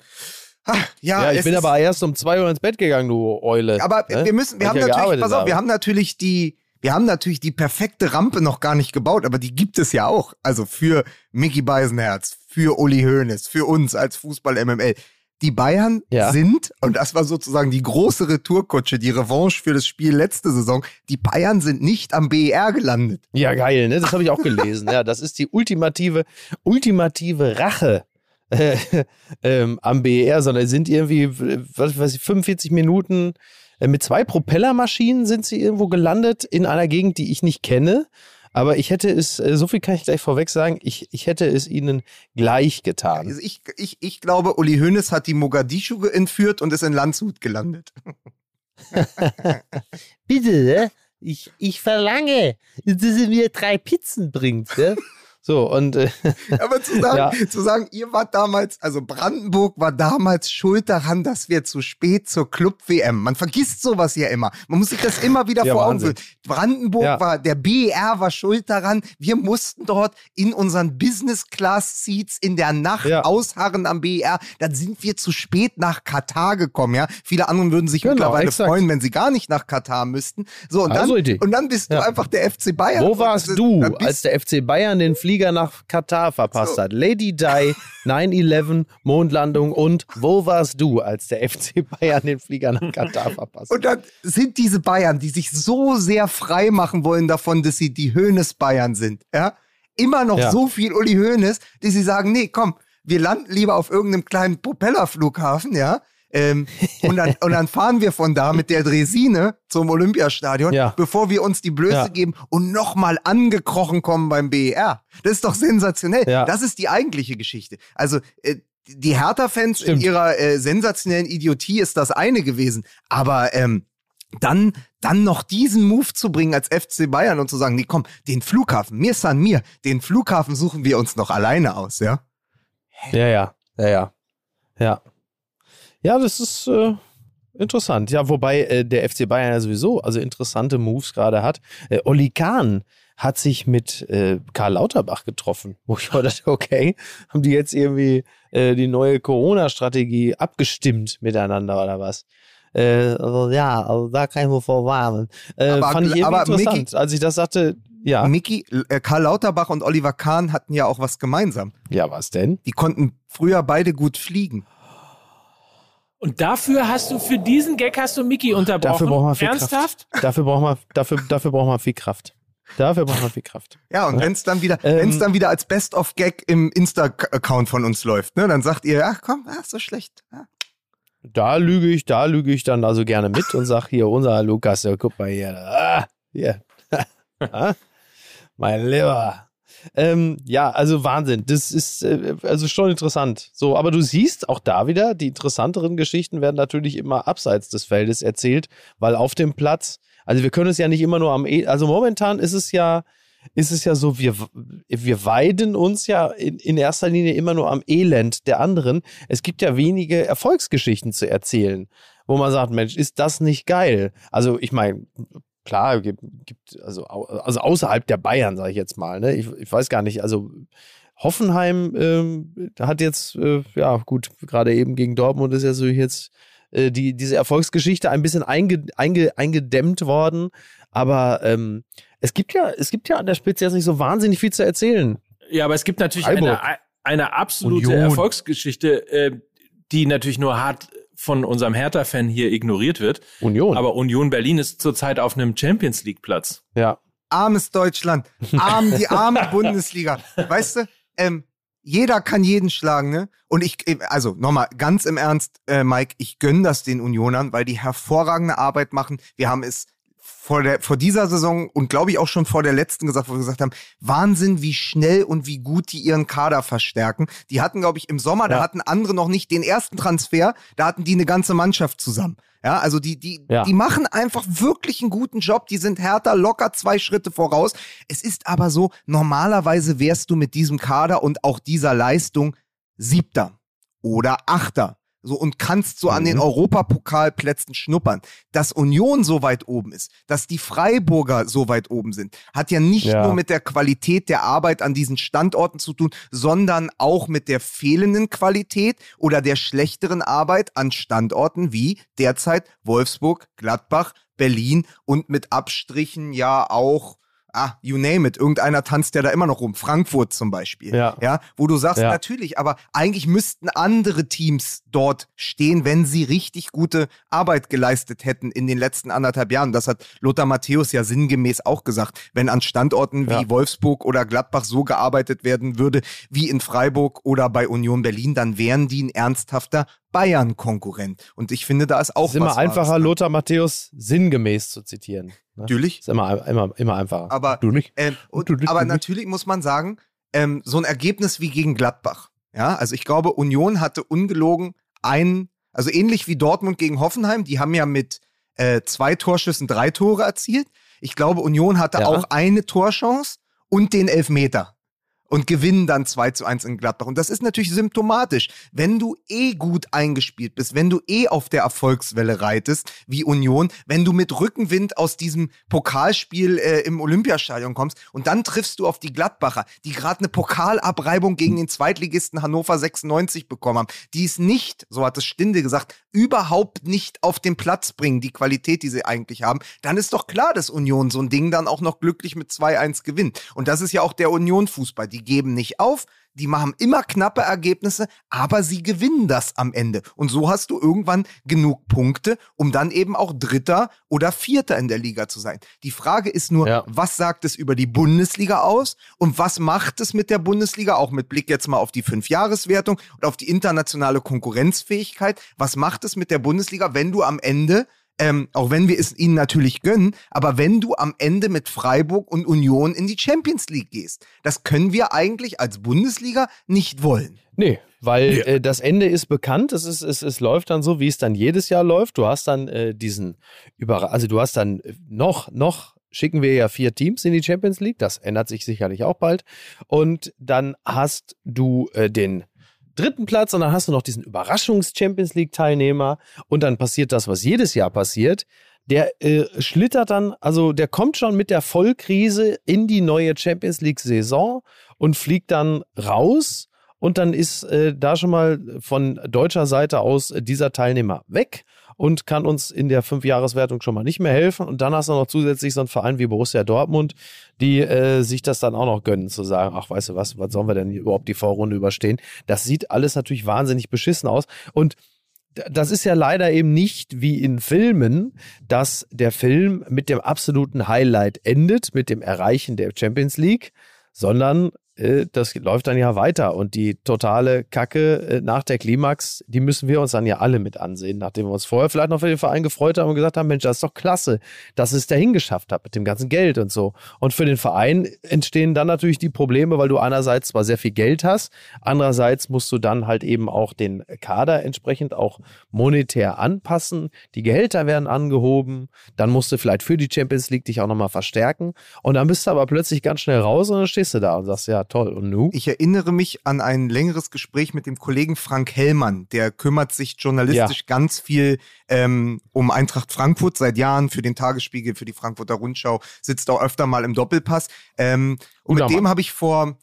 ah, ja, Ja, ich bin aber erst um zwei Uhr ins Bett gegangen, du Eule. Aber ne? wir müssen, wir Weil haben ja natürlich, pass auf, wir habe. haben natürlich die, wir haben natürlich die perfekte Rampe noch gar nicht gebaut, aber die gibt es ja auch. Also für Mickey Beisenherz, für Uli Hoeneß, für uns als Fußball-MML. Die Bayern Ja. sind, und das war sozusagen die große Retourkutsche, die Revanche für das Spiel letzte Saison, die Bayern sind nicht am BER gelandet. Ja, geil, ne? Das habe ich auch gelesen. ja, das ist die ultimative, ultimative Rache äh, ähm, am BER, sondern sind irgendwie, was weiß ich, 45 Minuten mit zwei Propellermaschinen sind sie irgendwo gelandet in einer Gegend, die ich nicht kenne. Aber ich hätte es, äh, so viel kann ich gleich vorweg sagen, ich, ich hätte es ihnen gleich getan. Also ich, ich, ich glaube, Uli Hoeneß hat die Mogadischu entführt und ist in Landshut gelandet. Bitte, ne? ich, ich verlange, dass sie mir drei Pizzen bringt. Ne? So, und äh, Aber zu sagen, Ja. zu sagen, ihr wart damals, also Brandenburg war damals schuld daran, dass wir zu spät zur Club-WM. Man vergisst sowas ja immer. Man muss sich das immer wieder Ja, vor Augen führen. Brandenburg Ja. war, der BER war schuld daran. Wir mussten dort in unseren Business-Class-Seats in der Nacht ausharren am BER. Dann sind wir zu spät nach Katar gekommen, ja. Viele anderen würden sich Genau, mittlerweile exakt. freuen, wenn sie gar nicht nach Katar müssten. So, und dann, Also Idee. und dann bist du einfach der FC Bayern. Wo warst du, dann als der FC Bayern den Flieger nach Katar verpasst So. hat? Lady Di, 9-11, Mondlandung und wo warst du, als der FC Bayern den Flieger nach Katar verpasst hat? Und dann sind diese Bayern, die sich so sehr frei machen wollen davon, dass sie die Höhnes Bayern sind, ja, immer noch Ja. so viel Uli Höhnes, die sie sagen, nee, komm, wir landen lieber auf irgendeinem kleinen Propellerflughafen, ja, ähm, und, dann, und dann fahren wir von da mit der Dresine zum Olympiastadion, Ja. bevor wir uns die Blöße Ja. geben und nochmal angekrochen kommen beim BER. Das ist doch sensationell. Ja. Das ist die eigentliche Geschichte. Also, äh, die Hertha-Fans in ihrer äh, sensationellen Idiotie ist das eine gewesen. Aber ähm, dann, dann noch diesen Move zu bringen als FC Bayern und zu sagen, nee, komm, den Flughafen, mir san mir, den Flughafen suchen wir uns noch alleine aus, ja? Ja, ja, ja, ja. Ja, ja das ist äh, interessant. Ja, wobei äh, der FC Bayern ja sowieso also interessante Moves gerade hat. Äh, Oli Kahn hat sich mit äh, Karl Lauterbach getroffen, wo ich heute dachte, okay, haben die jetzt irgendwie äh, die neue Corona-Strategie abgestimmt miteinander oder was? Äh, also, ja, also da kann ich mir vorwarnen. Äh, Aber- fand ich aber interessant. Als ich das sagte, ja. Äh, Karl Lauterbach und Oliver Kahn hatten ja auch was gemeinsam. Ja, was denn? Die konnten früher beide gut fliegen. Und dafür hast du, für diesen Gag hast du Mickey unterbrochen. Dafür braucht man viel Ernsthaft? Kraft. Dafür braucht man, dafür, dafür braucht man viel Kraft. Dafür braucht man viel Kraft. Ja, und wenn es dann wieder, Ähm, wenn es dann wieder als Best of Gag im Insta-Account von uns läuft, ne, dann sagt ihr, ach komm, ach, so schlecht. Ja. Da lüge ich, da lüge ich dann also gerne mit und sag hier, unser Lukas, ja, guck mal hier. Ah, hier. Ah, mein Lieber. Ähm, ja, also Wahnsinn. Das ist äh, also schon interessant. So, aber du siehst auch da wieder, die interessanteren Geschichten werden natürlich immer abseits des Feldes erzählt, weil auf dem Platz, also wir können es ja nicht immer nur am, e also momentan ist es ja, ist es ja so, wir, wir weiden uns ja in, in erster Linie immer nur am Elend der anderen. Es gibt ja wenige Erfolgsgeschichten zu erzählen, wo man sagt, Mensch, ist das nicht geil? Also ich meine, klar, gibt, gibt also, also außerhalb der Bayern, sage ich jetzt mal, ne? Ich, ich weiß gar nicht, also Hoffenheim ähm, hat jetzt, äh, ja gut, gerade eben gegen Dortmund ist ja so jetzt äh, die, diese Erfolgsgeschichte ein bisschen einge, einge, eingedämmt worden. Aber ähm, es gibt ja, es gibt ja an der Spitze jetzt nicht so wahnsinnig viel zu erzählen. Ja, aber es gibt natürlich Freiburg. eine, eine absolute Union. Erfolgsgeschichte, äh, die natürlich nur hart von unserem Hertha-Fan hier ignoriert wird. Union. Aber Union Berlin ist zurzeit auf einem Champions League-Platz. ja. Armes Deutschland, arm, die arme Bundesliga. Weißt du, ähm, jeder kann jeden schlagen, ne? Und ich, also nochmal ganz im Ernst, äh, Mike, ich gönne das den Unionern, weil die hervorragende Arbeit machen. Wir haben es vor, der, vor dieser Saison und glaube ich auch schon vor der letzten gesagt, wo wir gesagt haben, Wahnsinn, wie schnell und wie gut die ihren Kader verstärken. Die hatten, glaube ich, im Sommer, da Ja. hatten andere noch nicht den ersten Transfer, da hatten die eine ganze Mannschaft zusammen. Ja, also die, die, Ja. die machen einfach wirklich einen guten Job. Die sind härter, locker zwei Schritte voraus. Es ist aber so, normalerweise wärst du mit diesem Kader und auch dieser Leistung Siebter oder Achter. So und kannst so an den Mhm. Europapokalplätzen schnuppern. Dass Union so weit oben ist, dass die Freiburger so weit oben sind, hat ja nicht Ja. nur mit der Qualität der Arbeit an diesen Standorten zu tun, sondern auch mit der fehlenden Qualität oder der schlechteren Arbeit an Standorten wie derzeit Wolfsburg, Gladbach, Berlin und mit Abstrichen ja auch Ah, you name it. Irgendeiner tanzt ja da immer noch rum. Frankfurt zum Beispiel. Ja. ja wo du sagst, Ja. natürlich, aber eigentlich müssten andere Teams dort stehen, wenn sie richtig gute Arbeit geleistet hätten in den letzten anderthalb Jahren. Das hat Lothar Matthäus ja sinngemäß auch gesagt. Wenn an Standorten wie Ja. Wolfsburg oder Gladbach so gearbeitet werden würde wie in Freiburg oder bei Union Berlin, dann wären die ein ernsthafter Bayern-Konkurrent. Und ich finde, da ist auch ist immer einfacher. Lothar Matthäus sinngemäß zu zitieren. Ne? Natürlich. Ist immer, immer, immer einfacher. Aber, du nicht? Ähm, und, Du- du- aber du- natürlich muss man sagen, ähm, so ein Ergebnis wie gegen Gladbach. Ja, also ich glaube, Union hatte ungelogen ein, also ähnlich wie Dortmund gegen Hoffenheim, die haben ja mit äh, zwei Torschüssen drei Tore erzielt. Ich glaube, Union hatte Ja. auch eine Torchance und den Elfmeter. Und gewinnen dann 2 zu 1 in Gladbach. Und das ist natürlich symptomatisch. Wenn du eh gut eingespielt bist, wenn du eh auf der Erfolgswelle reitest, wie Union, wenn du mit Rückenwind aus diesem Pokalspiel äh, im Olympiastadion kommst und dann triffst du auf die Gladbacher, die gerade eine Pokalabreibung gegen den Zweitligisten Hannover 96 bekommen haben, die es nicht, so hat es Stinde gesagt, überhaupt nicht auf den Platz bringen, die Qualität, die sie eigentlich haben, dann ist doch klar, dass Union so ein Ding dann auch noch glücklich mit 2-1 gewinnt. Und das ist ja auch der Union-Fußball. Die geben nicht auf, die machen immer knappe Ergebnisse, aber sie gewinnen das am Ende. Und so hast du irgendwann genug Punkte, um dann eben auch Dritter oder Vierter in der Liga zu sein. Die Frage ist nur, Ja. was sagt es über die Bundesliga aus und was macht es mit der Bundesliga, auch mit Blick jetzt mal auf die Fünfjahreswertung und auf die internationale Konkurrenzfähigkeit. Was macht es mit der Bundesliga, wenn du am Ende ähm, auch wenn wir es ihnen natürlich gönnen, aber wenn du am Ende mit Freiburg und Union in die Champions League gehst, das können wir eigentlich als Bundesliga nicht wollen. Nee, weil äh, das Ende ist bekannt. Es, ist, es, es läuft dann so, wie es dann jedes Jahr läuft. Du hast dann äh, diesen Überra also du hast dann äh, noch, noch schicken wir ja vier Teams in die Champions League. Das ändert sich sicherlich auch bald. Und dann hast du äh, den dritten Platz und dann hast du noch diesen Überraschungs-Champions League-Teilnehmer und dann passiert das, was jedes Jahr passiert. Der äh, schlittert dann, also der kommt schon mit der Vollkrise in die neue Champions League-Saison und fliegt dann raus und dann ist äh, da schon mal von deutscher Seite aus äh, dieser Teilnehmer weg und kann uns in der Fünfjahreswertung schon mal nicht mehr helfen. Und dann hast du noch zusätzlich so einen Verein wie Borussia Dortmund, die äh, sich das dann auch noch gönnen, zu sagen, ach, weißt du was, was sollen wir denn überhaupt die Vorrunde überstehen? Das sieht alles natürlich wahnsinnig beschissen aus. Und das ist ja leider eben nicht wie in Filmen, dass der Film mit dem absoluten Highlight endet, mit dem Erreichen der Champions League, sondern das läuft dann ja weiter und die totale Kacke äh, nach der Klimax, die müssen wir uns dann ja alle mit ansehen, nachdem wir uns vorher vielleicht noch für den Verein gefreut haben und gesagt haben, Mensch, das ist doch klasse, dass es dahin geschafft hat mit dem ganzen Geld und so. Und für den Verein entstehen dann natürlich die Probleme, weil du einerseits zwar sehr viel Geld hast, andererseits musst du dann halt eben auch den Kader entsprechend auch monetär anpassen, die Gehälter werden angehoben, dann musst du vielleicht für die Champions League dich auch nochmal verstärken und dann bist du aber plötzlich ganz schnell raus und dann stehst du da und sagst, ja toll, und nu? Ich erinnere mich an ein längeres Gespräch mit dem Kollegen Frank Hellmann. Der kümmert sich journalistisch ganz viel ähm, um Eintracht Frankfurt seit Jahren für den Tagesspiegel, für die Frankfurter Rundschau, sitzt auch öfter mal im Doppelpass. Ähm, und Guter mit dem habe ich vor,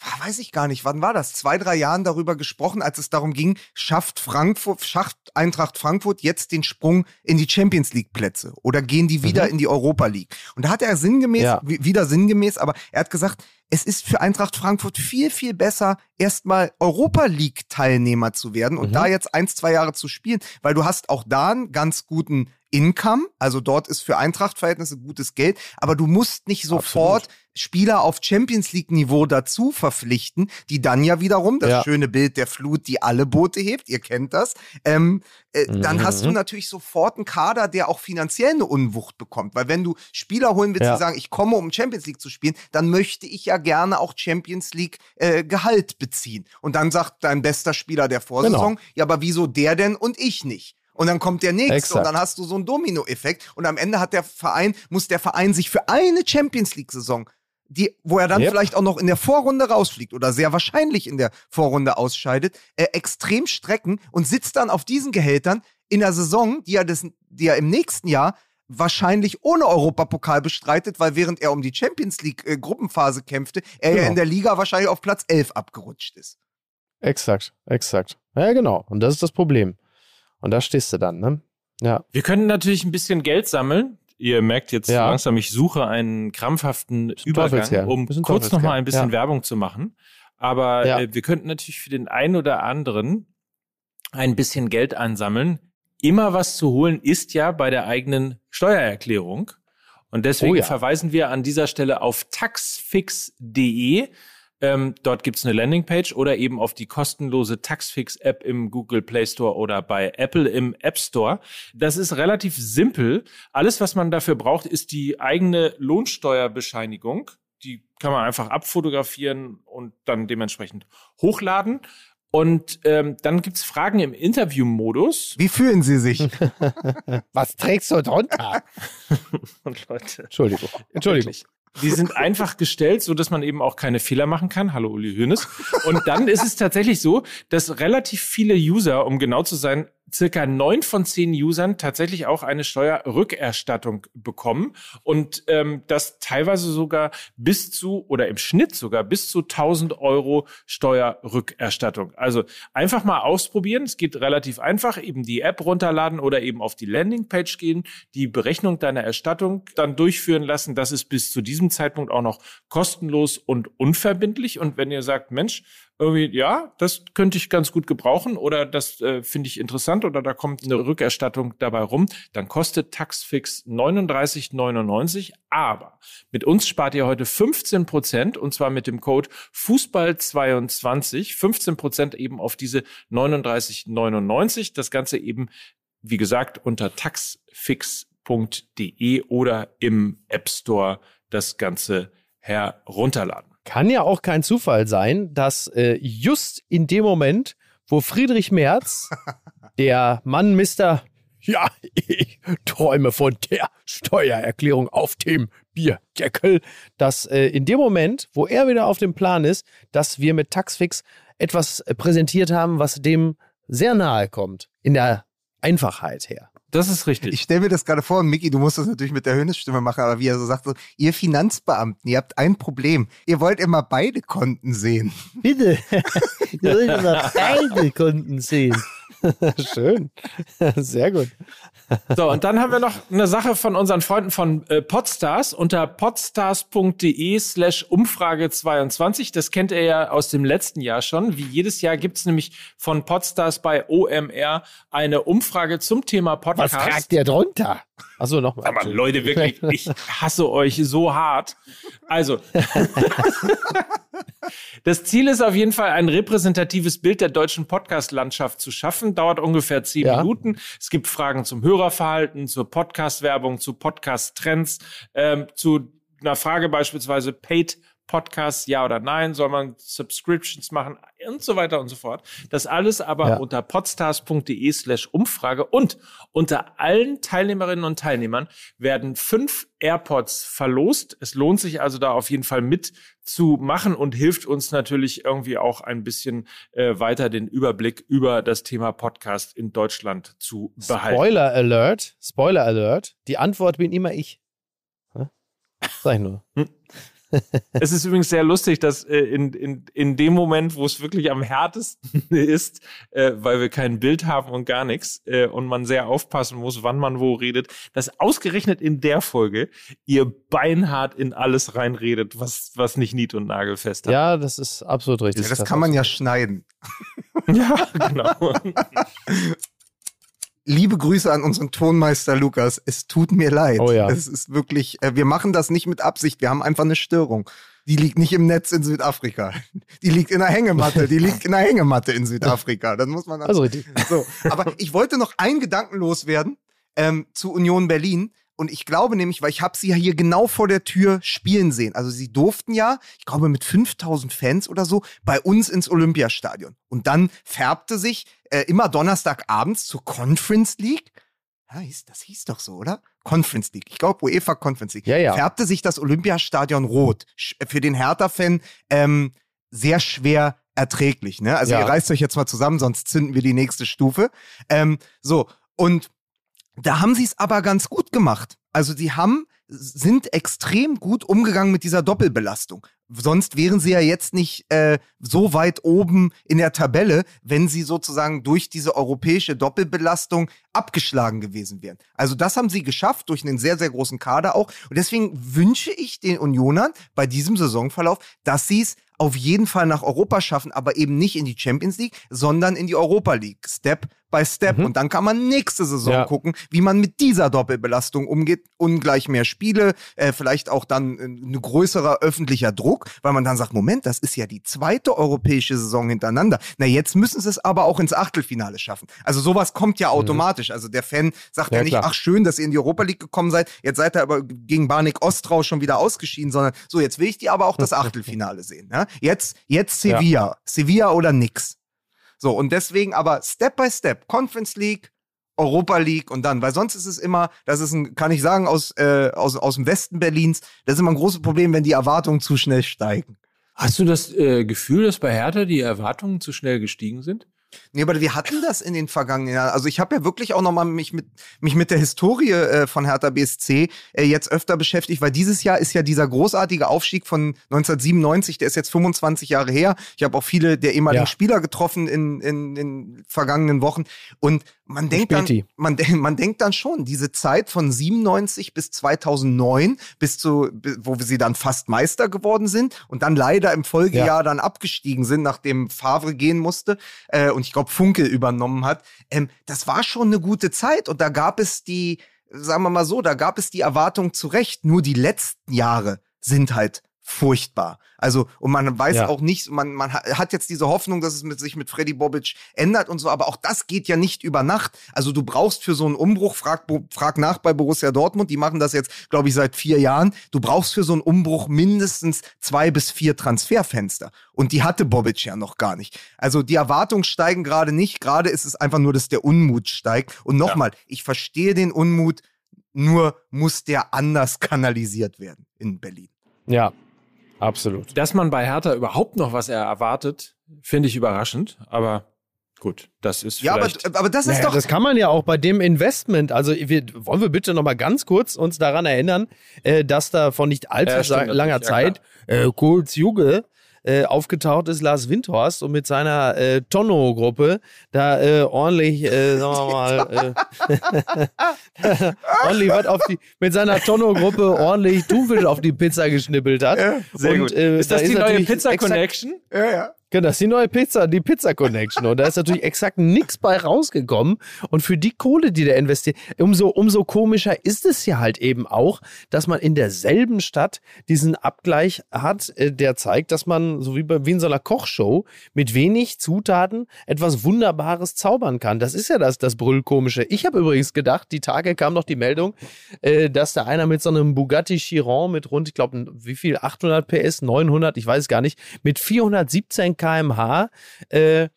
ah, weiß ich gar nicht, wann war das? Zwei, drei Jahren darüber gesprochen, als es darum ging, schafft Frankfurt, schafft Eintracht Frankfurt jetzt den Sprung in die Champions League Plätze oder gehen die wieder in die Europa League? Und da hat er sinngemäß, Ja. wi- wieder sinngemäß, aber er hat gesagt, es ist für Eintracht Frankfurt viel, viel besser, erstmal Europa League Teilnehmer zu werden und Mhm. da jetzt ein, zwei Jahre zu spielen, weil du hast auch da einen ganz guten Income, also dort ist für Eintracht-Verhältnisse gutes Geld, aber du musst nicht sofort Spieler auf Champions League-Niveau dazu verpflichten, die dann ja wiederum, das Ja. schöne Bild der Flut, die alle Boote hebt, ihr kennt das, ähm, äh, dann hast du Mhm. natürlich sofort einen Kader, der auch finanziell eine Unwucht bekommt. Weil wenn du Spieler holen willst, Ja. die sagen, ich komme, um Champions League zu spielen, dann möchte ich ja gerne auch Champions League äh, Gehalt beziehen. Und dann sagt dein bester Spieler der Vorsaison, Genau. ja, aber wieso der denn und ich nicht? Und dann kommt der nächste Exakt. und dann hast du so einen Domino-Effekt. Und am Ende hat der Verein, muss der Verein sich für eine Champions League-Saison die, wo er dann Yep. vielleicht auch noch in der Vorrunde rausfliegt oder sehr wahrscheinlich in der Vorrunde ausscheidet, äh, extrem strecken und sitzt dann auf diesen Gehältern in der Saison, die er, das, die er im nächsten Jahr wahrscheinlich ohne Europapokal bestreitet, weil während er um die Champions League äh, Gruppenphase kämpfte, er ja Genau. in der Liga wahrscheinlich auf Platz 11 abgerutscht ist. Exakt, exakt. Ja, genau. Und das ist das Problem. Und da stehst du dann, ne? Ja. Wir können natürlich ein bisschen Geld sammeln. Ihr merkt jetzt Ja. langsam, ich suche einen krampfhaften Übergang, um kurz nochmal ein bisschen Ja. Werbung zu machen. Aber Ja. äh, wir könnten natürlich für den einen oder anderen ein bisschen Geld ansammeln. Immer was zu holen ist ja bei der eigenen Steuererklärung. Und deswegen Oh ja. verweisen wir an dieser Stelle auf taxfix.de. Ähm, dort gibt's eine Landingpage oder eben auf die kostenlose Taxfix-App im Google Play Store oder bei Apple im App Store. Das ist relativ simpel. Alles, was man dafür braucht, ist die eigene Lohnsteuerbescheinigung. Die kann man einfach abfotografieren und dann dementsprechend hochladen. Und ähm, dann gibt's Fragen im Interview-Modus. Wie fühlen Sie sich? Was trägst du drunter? Und Leute, Entschuldigung. Entschuldigung. Die sind einfach gestellt, so dass man eben auch keine Fehler machen kann. Hallo Uli Hoeneß. Und dann ist es tatsächlich so, dass relativ viele User, um genau zu sein, circa neun von zehn Usern tatsächlich auch eine Steuerrückerstattung bekommen und ähm, das teilweise sogar bis zu oder im Schnitt sogar bis zu 1000 Euro Steuerrückerstattung. Also einfach mal ausprobieren. Es geht relativ einfach. Eben die App runterladen oder eben auf die Landingpage gehen, die Berechnung deiner Erstattung dann durchführen lassen. Das ist bis zu diesem Zeitpunkt auch noch kostenlos und unverbindlich. Und wenn ihr sagt, Mensch, irgendwie, ja, das könnte ich ganz gut gebrauchen oder das äh, finde ich interessant oder da kommt eine Rückerstattung dabei rum, dann kostet Taxfix 39,99. Aber mit uns spart ihr heute 15 Prozent und zwar mit dem Code Fußball22, 15 Prozent eben auf diese 39,99. Das Ganze eben, wie gesagt, unter taxfix.de oder im App Store das Ganze herunterladen. Kann ja auch kein Zufall sein, dass äh, just in dem Moment, wo Friedrich Merz, der Mann Mister, ja, ich träume von der Steuererklärung auf dem Bierdeckel, dass äh, in dem Moment, wo er wieder auf dem Plan ist, dass wir mit Taxfix etwas äh, präsentiert haben, was dem sehr nahe kommt, in der Einfachheit her. Das ist richtig. Ich stelle mir das gerade vor, und Micky, du musst das natürlich mit der Höhnesstimme machen, aber wie er so sagt, so, ihr Finanzbeamten, ihr habt ein Problem. Ihr wollt immer beide Konten sehen. Bitte, ihr wollt immer beide Kunden sehen. Schön. Sehr gut. So, und dann haben wir noch eine Sache von unseren Freunden von äh, Podstars unter podstars.de slash Umfrage 22. Das kennt ihr ja aus dem letzten Jahr schon. Wie jedes Jahr gibt's nämlich von Podstars bei OMR eine Umfrage zum Thema Was Podcast. tragt der drunter? Achso, nochmal. Aber Leute, wirklich, ich hasse euch so hart. Also, das Ziel ist auf jeden Fall, ein repräsentatives Bild der deutschen Podcast-Landschaft zu schaffen. Dauert ungefähr zehn Ja. Minuten. Es gibt Fragen zum Hörerverhalten, zur Podcast-Werbung, zu Podcast-Trends, ähm, zu einer Frage beispielsweise Paid Podcasts, ja oder nein, soll man Subscriptions machen und so weiter und so fort. Das alles aber Ja. unter podstars.de slash Umfrage und unter allen Teilnehmerinnen und Teilnehmern werden fünf AirPods verlost. Es lohnt sich also da auf jeden Fall mitzumachen und hilft uns natürlich irgendwie auch ein bisschen äh, weiter den Überblick über das Thema Podcast in Deutschland zu behalten. Spoiler Alert. Spoiler Alert. Die Antwort bin immer ich. Hä? Sag ich nur. Es ist übrigens sehr lustig, dass äh, in, in, in dem Moment, wo es wirklich am härtesten ist, äh, weil wir kein Bild haben und gar nichts äh, und man sehr aufpassen muss, wann man wo redet, dass ausgerechnet in der Folge ihr beinhart in alles reinredet, was, was nicht nied- und nagelfest hat. Ja, das ist absolut richtig. Ja, das kann man ja schneiden. ja genau. Liebe Grüße an unseren Tonmeister Lukas. Es tut mir leid. Oh ja. Es ist wirklich, äh, wir machen das nicht mit Absicht. Wir haben einfach eine Störung. Die liegt nicht im Netz in Südafrika. Die liegt in der Hängematte. Die liegt in der Hängematte in Südafrika. Das muss man Also richtig. so. Aber ich wollte noch einen Gedanken loswerden ähm, zu Union Berlin. Und ich glaube nämlich, weil ich habe sie ja hier genau vor der Tür spielen sehen. Also sie durften ja, ich glaube mit 5000 Fans oder so, bei uns ins Olympiastadion. Und dann färbte sich äh, immer Donnerstagabends zur Conference League. Ja, das hieß doch so, oder? Conference League. Ich glaube UEFA Conference League. Ja, ja. Färbte sich das Olympiastadion rot. Sch- Für den Hertha-Fan ähm, sehr schwer erträglich. Ne? Also Ja. ihr reißt euch jetzt mal zusammen, sonst zünden wir die nächste Stufe. Ähm, so, und da haben sie es aber ganz gut gemacht. Also sie haben, sind extrem gut umgegangen mit dieser Doppelbelastung. Sonst wären sie ja jetzt nicht äh, so weit oben in der Tabelle, wenn sie sozusagen durch diese europäische Doppelbelastung abgeschlagen gewesen wären. Also das haben sie geschafft durch einen sehr, sehr großen Kader auch. Und deswegen wünsche ich den Unionern bei diesem Saisonverlauf, dass sie es auf jeden Fall nach Europa schaffen, aber eben nicht in die Champions League, sondern in die Europa League. Step by Step. Mhm. Und dann kann man nächste Saison Ja. gucken, wie man mit dieser Doppelbelastung umgeht. Ungleich mehr Spiele, äh, vielleicht auch dann äh, ein größerer öffentlicher Druck, weil man dann sagt, Moment, das ist ja die zweite europäische Saison hintereinander. Na, jetzt müssen sie es aber auch ins Achtelfinale schaffen. Also sowas kommt ja automatisch. Also der Fan sagt ja, Mhm. Ja, nicht, klar. ach schön, dass ihr in die Europa League gekommen seid, jetzt seid ihr aber gegen Barnik Ostrau schon wieder ausgeschieden, sondern so, jetzt will ich die aber auch das Achtelfinale sehen. Ja? Jetzt, jetzt Sevilla. Sevilla oder nix. So, und deswegen aber Step by Step, Conference League, Europa League und dann, weil sonst ist es immer, das ist ein, kann ich sagen, aus, äh, aus, aus dem Westen Berlins, das ist immer ein großes Problem, wenn die Erwartungen zu schnell steigen. Hast du das äh, Gefühl, dass bei Hertha die Erwartungen zu schnell gestiegen sind? Nee, aber wir hatten das in den vergangenen Jahren. Also ich habe ja wirklich auch nochmal mich mit, mich mit der Historie äh, von Hertha BSC äh, jetzt öfter beschäftigt, weil dieses Jahr ist ja dieser großartige Aufstieg von 1997, der ist jetzt 25 Jahre her. Ich habe auch viele der ehemaligen Ja. Spieler getroffen in, in den vergangenen Wochen. Und man denkt, dann, man, man denkt dann schon, diese Zeit von 97 bis 2009, bis zu, wo sie dann fast Meister geworden sind und dann leider im Folgejahr dann abgestiegen sind, nachdem Favre gehen musste äh, und ich glaube Funkel übernommen hat. Ähm, das war schon eine gute Zeit und da gab es die, sagen wir mal so, da gab es die Erwartung zu Recht. Nur die letzten Jahre sind halt furchtbar. Also, und man weiß Ja. auch nicht, man, man ha- hat jetzt diese Hoffnung, dass es mit sich mit Freddy Bobic ändert und so, aber auch das geht ja nicht über Nacht. Also du brauchst für so einen Umbruch, frag, frag nach bei Borussia Dortmund, die machen das jetzt, glaube ich, seit vier Jahren. Du brauchst für so einen Umbruch mindestens zwei bis vier Transferfenster. Und die hatte Bobic ja noch gar nicht. Also die Erwartungen steigen gerade nicht. Gerade ist es einfach nur, dass der Unmut steigt. Und nochmal, ich verstehe den Unmut, nur muss der anders kanalisiert werden in Berlin. Ja, absolut. Dass man bei Hertha überhaupt noch was erwartet, finde ich überraschend. Aber gut, das ist Ja, aber, vielleicht... aber das ist Naja, doch. das kann man ja auch bei dem Investment. Also wir, wollen wir bitte noch mal ganz kurz uns daran erinnern, äh, dass da vor nicht allzu Ja, langer natürlich, ja, Zeit äh, Kurz Juge äh, aufgetaucht ist Lars Windhorst und mit seiner äh, Tonno-Gruppe da äh, ordentlich, äh, sagen wir mal, äh, ordentlich was auf die, mit seiner Tonno-Gruppe ordentlich Thunfisch auf die Pizza geschnippelt hat. Sehr und, gut. Äh, ist das da die neue natürlich Pizza exakt- Connection? ja, ja. Genau, das ist die neue Pizza, die Pizza Connection. Und da ist natürlich exakt nichts bei rausgekommen. Und für die Kohle, die der investiert, umso, umso komischer ist es ja halt eben auch, dass man in derselben Stadt diesen Abgleich hat, äh, der zeigt, dass man, so wie, bei, wie in so einer Kochshow, mit wenig Zutaten etwas Wunderbares zaubern kann. Das ist ja das, das Brüllkomische. Ich habe übrigens gedacht, die Tage kam noch die Meldung, äh, dass da einer mit so einem Bugatti Chiron mit rund, ich glaube, wie viel, 800 PS, 900, ich weiß gar nicht, mit 417 km/h äh,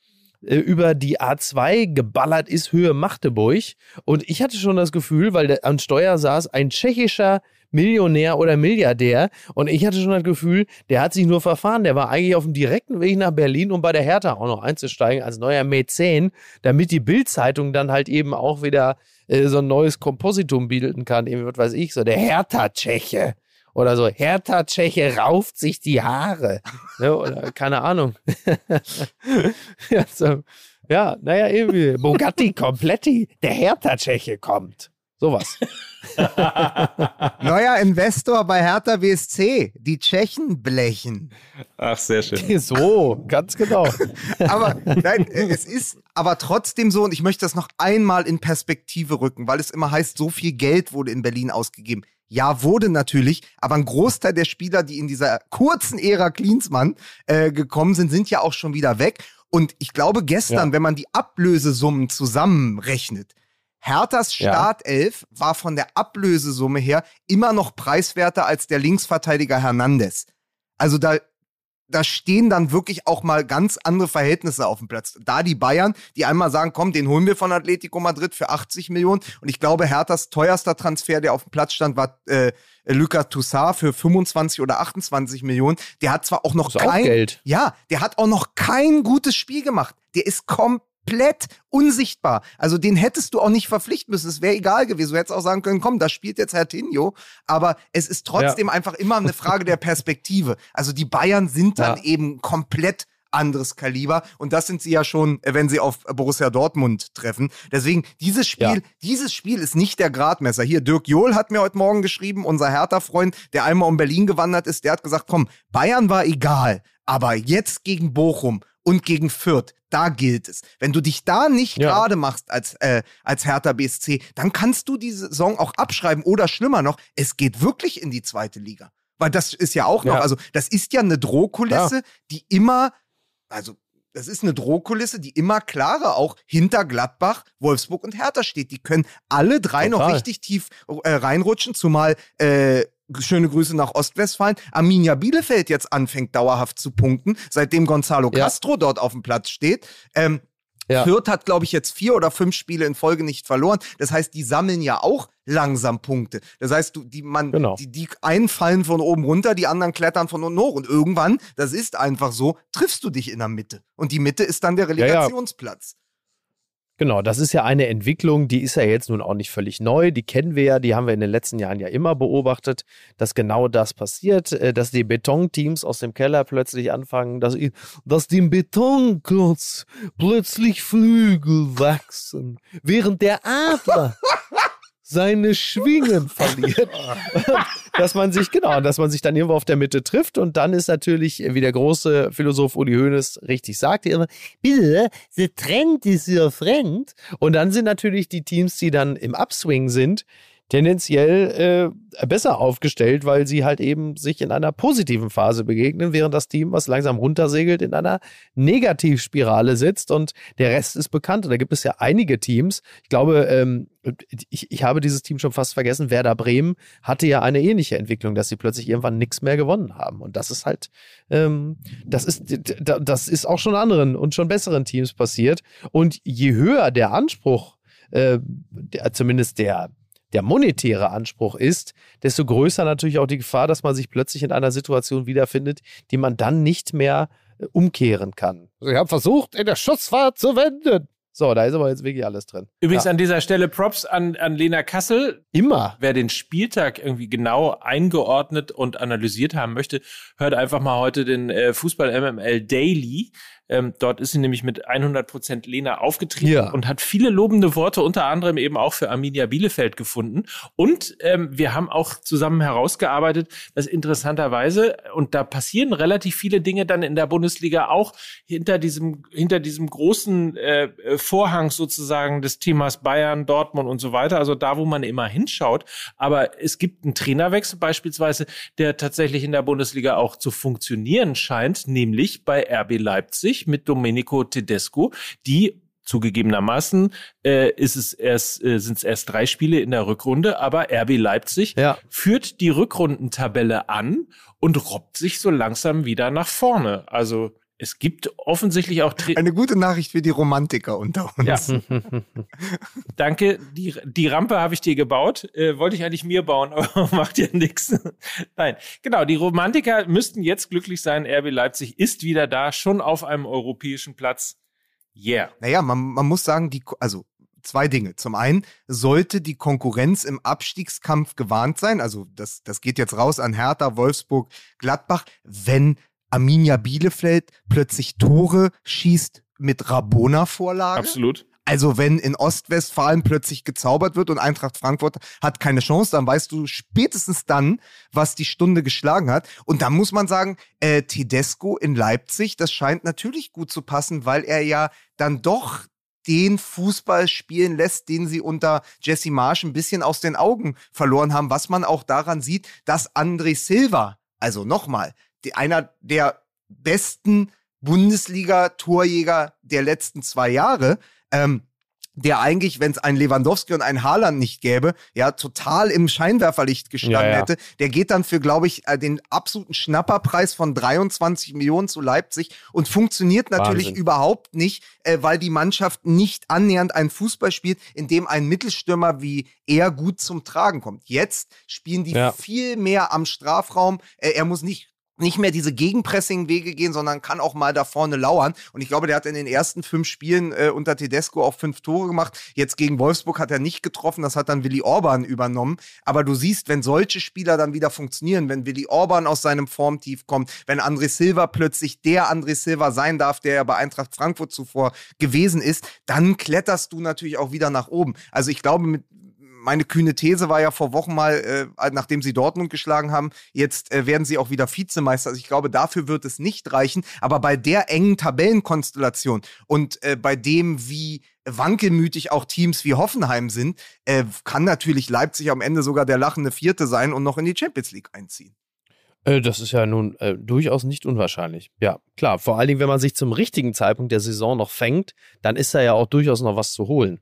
äh, über die A2 geballert ist, Höhe Magdeburg. Und ich hatte schon das Gefühl, weil der an Steuer saß ein tschechischer Millionär oder Milliardär. Und ich hatte schon das Gefühl, der hat sich nur verfahren. Der war eigentlich auf dem direkten Weg nach Berlin, um bei der Hertha auch noch einzusteigen als neuer Mäzen, damit die Bild-Zeitung dann halt eben auch wieder äh, so ein neues Kompositum bilden kann. Irgendwie, was weiß ich, so der Hertha-Tscheche. Oder so, Hertha Tscheche rauft sich die Haare. Ne? Oder keine Ahnung. ja, so, ja, naja, irgendwie. Bugatti Kompletti, der Hertha Tscheche kommt. Sowas. Neuer Investor bei Hertha BSC. Die Tschechen blechen. Ach, sehr schön. So, ganz genau. aber nein, es ist aber trotzdem so, und ich möchte das noch einmal in Perspektive rücken, weil es immer heißt, so viel Geld wurde in Berlin ausgegeben. Ja, wurde natürlich, aber ein Großteil der Spieler, die in dieser kurzen Ära Klinsmann äh, gekommen sind, sind ja auch schon wieder weg. Und ich glaube, gestern, ja. wenn man die Ablösesummen zusammenrechnet, Herthas Startelf ja. war von der Ablösesumme her immer noch preiswerter als der Linksverteidiger Hernandez. Also da da stehen dann wirklich auch mal ganz andere Verhältnisse auf dem Platz. Da die Bayern, die einmal sagen, komm, den holen wir von Atletico Madrid für 80 Millionen. Und ich glaube, Herthas teuerster Transfer, der auf dem Platz stand, war äh, Lucas Toussaint für 25 oder 28 Millionen. Der hat zwar auch noch kein auch Geld. Ja, der hat auch noch kein gutes Spiel gemacht. Der ist komplett komplett unsichtbar. Also den hättest du auch nicht verpflichten müssen. Es wäre egal gewesen. Du hättest auch sagen können, komm, da spielt jetzt Herr Tinio. Aber es ist trotzdem ja. einfach immer eine Frage der Perspektive. Also die Bayern sind dann ja. eben komplett anderes Kaliber. Und das sind sie ja schon, wenn sie auf Borussia Dortmund treffen. Deswegen, dieses Spiel, ja. dieses Spiel ist nicht der Gradmesser. Hier, Dirk Johl hat mir heute Morgen geschrieben, unser Hertha-Freund, der einmal um Berlin gewandert ist, der hat gesagt, komm, Bayern war egal. Aber jetzt gegen Bochum und gegen Fürth, da gilt es. Wenn du dich da nicht ja. gerade machst als, äh, als Hertha BSC, dann kannst du die Saison auch abschreiben oder schlimmer noch, es geht wirklich in die zweite Liga. Weil das ist ja auch noch, ja. also das ist ja eine Drohkulisse, ja. die immer, also das ist eine Drohkulisse, die immer klarer auch hinter Gladbach, Wolfsburg und Hertha steht. Die können alle drei Total. noch richtig tief äh, reinrutschen, zumal äh, schöne Grüße nach Ostwestfalen, Arminia Bielefeld jetzt anfängt dauerhaft zu punkten, seitdem Gonzalo ja. Castro dort auf dem Platz steht. Ähm, ja. Fürth hat, glaube ich, jetzt vier oder fünf Spiele in Folge nicht verloren. Das heißt, die sammeln ja auch langsam Punkte. Das heißt, du, die, man, genau. die, die einen fallen von oben runter, die anderen klettern von unten hoch. Und irgendwann, das ist einfach so, triffst du dich in der Mitte. Und die Mitte ist dann der Relegationsplatz. Ja, Genau, das ist ja eine Entwicklung, die ist ja jetzt nun auch nicht völlig neu. Die kennen wir ja, die haben wir in den letzten Jahren ja immer beobachtet, dass genau das passiert, äh, dass die Betonteams aus dem Keller plötzlich anfangen, dass, dass dem Betonklotz plötzlich Flügel wachsen, während der Adler seine Schwingen verliert. dass man sich, genau, dass man sich dann irgendwo auf der Mitte trifft und dann ist natürlich, wie der große Philosoph Uli Hoeneß richtig sagte, immer, bitte, the trend is your friend. Und dann sind natürlich die Teams, die dann im Upswing sind, tendenziell äh, besser aufgestellt, weil sie halt eben sich in einer positiven Phase begegnen, während das Team, was langsam runtersegelt, in einer Negativspirale sitzt und der Rest ist bekannt. Und da gibt es ja einige Teams. Ich glaube, ähm, ich, ich habe dieses Team schon fast vergessen. Werder Bremen hatte ja eine ähnliche Entwicklung, dass sie plötzlich irgendwann nichts mehr gewonnen haben. Und das ist halt, ähm, das ist, das ist auch schon anderen und schon besseren Teams passiert. Und je höher der Anspruch, äh, der, zumindest der der monetäre Anspruch ist, desto größer natürlich auch die Gefahr, dass man sich plötzlich in einer Situation wiederfindet, die man dann nicht mehr äh, umkehren kann. Also ich habe versucht, in der Schussfahrt zu wenden. So, da ist aber jetzt wirklich alles drin. Übrigens ja. an dieser Stelle Props an, an Lena Kassel. Immer. Wer den Spieltag irgendwie genau eingeordnet und analysiert haben möchte, hört einfach mal heute den äh, Fußball MML Daily. Ähm, dort ist sie nämlich mit 100% Lena aufgetreten ja. und hat viele lobende Worte, unter anderem eben auch für Arminia Bielefeld gefunden. Und ähm, wir haben auch zusammen herausgearbeitet, dass interessanterweise, und da passieren relativ viele Dinge dann in der Bundesliga auch hinter diesem, hinter diesem großen äh, Vorhang sozusagen des Themas Bayern, Dortmund und so weiter, also da, wo man immer hinschaut. Aber es gibt einen Trainerwechsel beispielsweise, der tatsächlich in der Bundesliga auch zu funktionieren scheint, nämlich bei RB Leipzig mit Domenico Tedesco, die zugegebenermaßen äh, ist es erst äh, sind es erst drei Spiele in der Rückrunde, aber RB Leipzig ja. führt die Rückrundentabelle an und robbt sich so langsam wieder nach vorne. Also es gibt offensichtlich auch Tra eine gute Nachricht für die Romantiker unter uns. Ja. Danke, die, die Rampe habe ich dir gebaut. Äh, wollte ich eigentlich mir bauen, aber macht ja nichts. Nein, genau, die Romantiker müssten jetzt glücklich sein. RB Leipzig ist wieder da, schon auf einem europäischen Platz. Yeah. Naja, man, man muss sagen, die, also zwei Dinge. Zum einen sollte die Konkurrenz im Abstiegskampf gewarnt sein. Also das, das geht jetzt raus an Hertha, Wolfsburg, Gladbach. Wenn Arminia Bielefeld plötzlich Tore schießt mit Rabona-Vorlage. Absolut. Also wenn in Ostwestfalen plötzlich gezaubert wird und Eintracht Frankfurt hat keine Chance, dann weißt du spätestens dann, was die Stunde geschlagen hat. Und da muss man sagen, äh, Tedesco in Leipzig, das scheint natürlich gut zu passen, weil er ja dann doch den Fußball spielen lässt, den sie unter Jesse Marsch ein bisschen aus den Augen verloren haben, was man auch daran sieht, dass André Silva, also nochmal, einer der besten Bundesliga-Torjäger der letzten zwei Jahre, ähm, der eigentlich, wenn es einen Lewandowski und einen Haaland nicht gäbe, ja, total im Scheinwerferlicht gestanden ja, ja. hätte. Der geht dann für, glaube ich, äh, den absoluten Schnapperpreis von 23 Millionen zu Leipzig und funktioniert natürlich Wahnsinn. überhaupt nicht, äh, weil die Mannschaft nicht annähernd einen Fußball spielt, in dem ein Mittelstürmer wie er gut zum Tragen kommt. Jetzt spielen die ja. viel mehr am Strafraum. Äh, er muss nicht nicht mehr diese Gegenpressing-Wege gehen, sondern kann auch mal da vorne lauern. Und ich glaube, der hat in den ersten fünf Spielen äh, unter Tedesco auch fünf Tore gemacht. Jetzt gegen Wolfsburg hat er nicht getroffen, das hat dann Willi Orban übernommen. Aber du siehst, wenn solche Spieler dann wieder funktionieren, wenn Willi Orban aus seinem Formtief kommt, wenn André Silva plötzlich der André Silva sein darf, der ja bei Eintracht Frankfurt zuvor gewesen ist, dann kletterst du natürlich auch wieder nach oben. Also ich glaube, mit, meine kühne These war ja vor Wochen mal, äh, nachdem sie Dortmund geschlagen haben, jetzt äh, werden sie auch wieder Vizemeister. Also ich glaube, dafür wird es nicht reichen. Aber bei der engen Tabellenkonstellation und äh, bei dem, wie wankelmütig auch Teams wie Hoffenheim sind, äh, kann natürlich Leipzig am Ende sogar der lachende Vierte sein und noch in die Champions League einziehen. Äh, das ist ja nun äh, durchaus nicht unwahrscheinlich. Ja, klar. Vor allen Dingen, wenn man sich zum richtigen Zeitpunkt der Saison noch fängt, dann ist da ja auch durchaus noch was zu holen.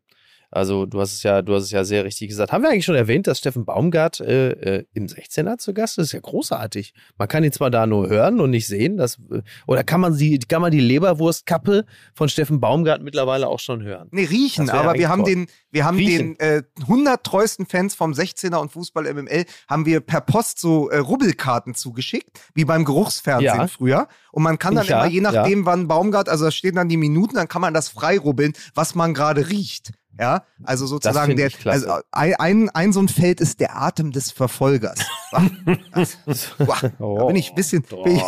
Also du hast es ja, du hast es ja sehr richtig gesagt. Haben wir eigentlich schon erwähnt, dass Steffen Baumgart äh, äh, im 16er zu Gast ist? Das ist ja großartig. Man kann ihn zwar da nur hören und nicht sehen, dass, äh, oder kann man sie, kann man die Leberwurstkappe von Steffen Baumgart mittlerweile auch schon hören? Nee, riechen, aber wir haben den, wir haben riechen. den äh, 100 treuesten Fans vom 16er und Fußball MML haben wir per Post so äh, Rubbelkarten zugeschickt, wie beim Geruchsfernsehen ja. früher. Und man kann dann ja, immer, je nachdem, wann Baumgart, also da stehen dann die Minuten, dann kann man das frei rubbeln, was man gerade riecht. Ja, also sozusagen der, also ein, ein so ein Feld ist der Atem des Verfolgers. Boah, oh, da bin ich ein bisschen, bin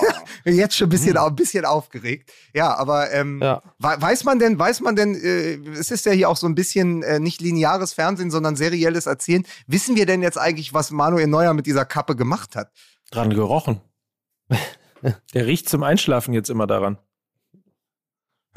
ich jetzt schon ein bisschen, ein bisschen aufgeregt. Ja, aber ähm, ja. weiß man denn, weiß man denn, äh, es ist ja hier auch so ein bisschen äh, nicht lineares Fernsehen, sondern serielles Erzählen. Wissen wir denn jetzt eigentlich, was Manuel Neuer mit dieser Kappe gemacht hat? Dran gerochen. Der riecht zum Einschlafen jetzt immer daran.